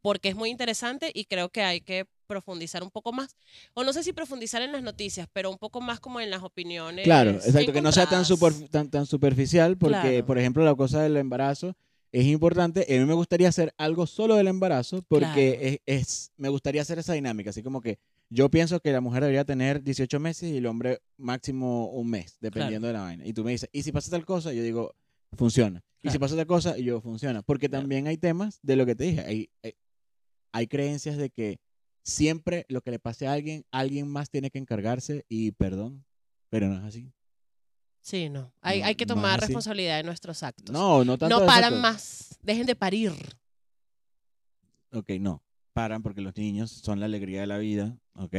porque es muy interesante y creo que hay que profundizar un poco más. O no sé si profundizar en las noticias, pero un poco más como en las opiniones.
Claro, exacto, que no sea tan, super- tan, tan superficial, porque,
Claro.
por ejemplo, la cosa del embarazo es importante. A mí me gustaría hacer algo solo del embarazo, porque
Claro.
es, es- me gustaría hacer esa dinámica, así como que yo pienso que la mujer debería tener 18 meses y el hombre máximo un mes, dependiendo de la vaina. Y tú me dices, ¿y si pasa tal cosa? Yo digo, funciona. Y si pasa tal cosa, y yo, funciona. Porque también hay temas de lo que te dije, hay, hay, hay creencias de que siempre lo que le pase a alguien, alguien más tiene que encargarse y perdón, pero no es así.
Sí, no. Hay,
No,
hay que tomar
así.
responsabilidad de nuestros actos.
No, no tanto
no paran más. Dejen de parir.
Ok, no. Paran porque los niños son la alegría de la vida, ¿ok?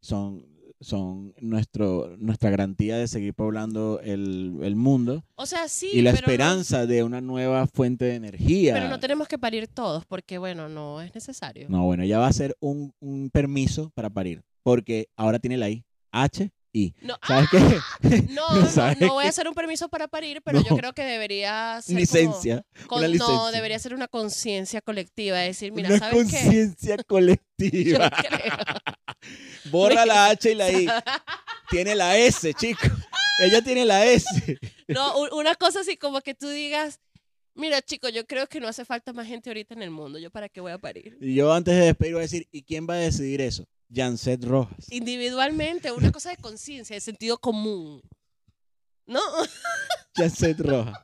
Son, son nuestro, nuestra garantía de seguir poblando el, el mundo
O sea, sí.
y la
pero no-
esperanza de una nueva fuente de energía.
pero no tenemos que parir todos porque, bueno, no es necesario.
No, bueno, ella va a hacer un, un permiso para parir, porque ahora tiene la I, H, I.
No,
¿Sabes
¡ah!
qué?
No, no, *laughs*
¿Sabes
no voy a hacer un permiso para parir, pero yo creo que debería ser como-
Licencia.
con- no, debería ser una conciencia colectiva, es decir, mira,
una
¿sabes qué?
conciencia *laughs* colectiva. Borra la *laughs* H y la I. Tiene la S, chico. Ella tiene la S.
No, una cosa así como que tú digas, mira, chico, yo creo que no hace falta más gente ahorita en el mundo, ¿yo para qué voy a parir?
Y yo antes de despedir voy a decir, ¿y quién va a decidir eso? Janset Rojas.
Individualmente, una cosa de conciencia, de sentido común. ¿No? *laughs*
Janset Rojas.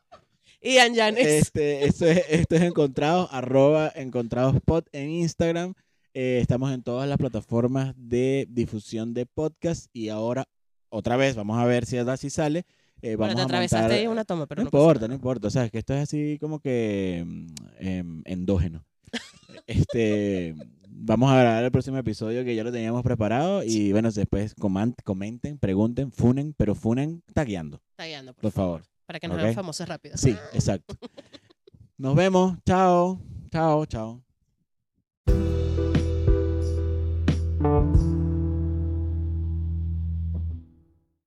Ian Yanes.
Este, esto, es, esto es Encontrados, arroba Encontradospod en Instagram. Eh, estamos en todas las plataformas de difusión de podcast y ahora, otra vez, vamos a ver si así sale. Eh,
bueno,
vamos
te
a
atravesaste
montar-
una toma, pero
no importa, no importa. O sea, es que esto es así como que mm, em, endógeno. Este, vamos a grabar el próximo episodio que ya lo teníamos preparado y bueno, después comenten, pregunten, funen, pero funen tagueando,
Tagueando, por,
por favor.
Para que nos
Ok.
hagan famosos rápido.
Sí, exacto. *laughs* Nos vemos. Chao. Chao, chao.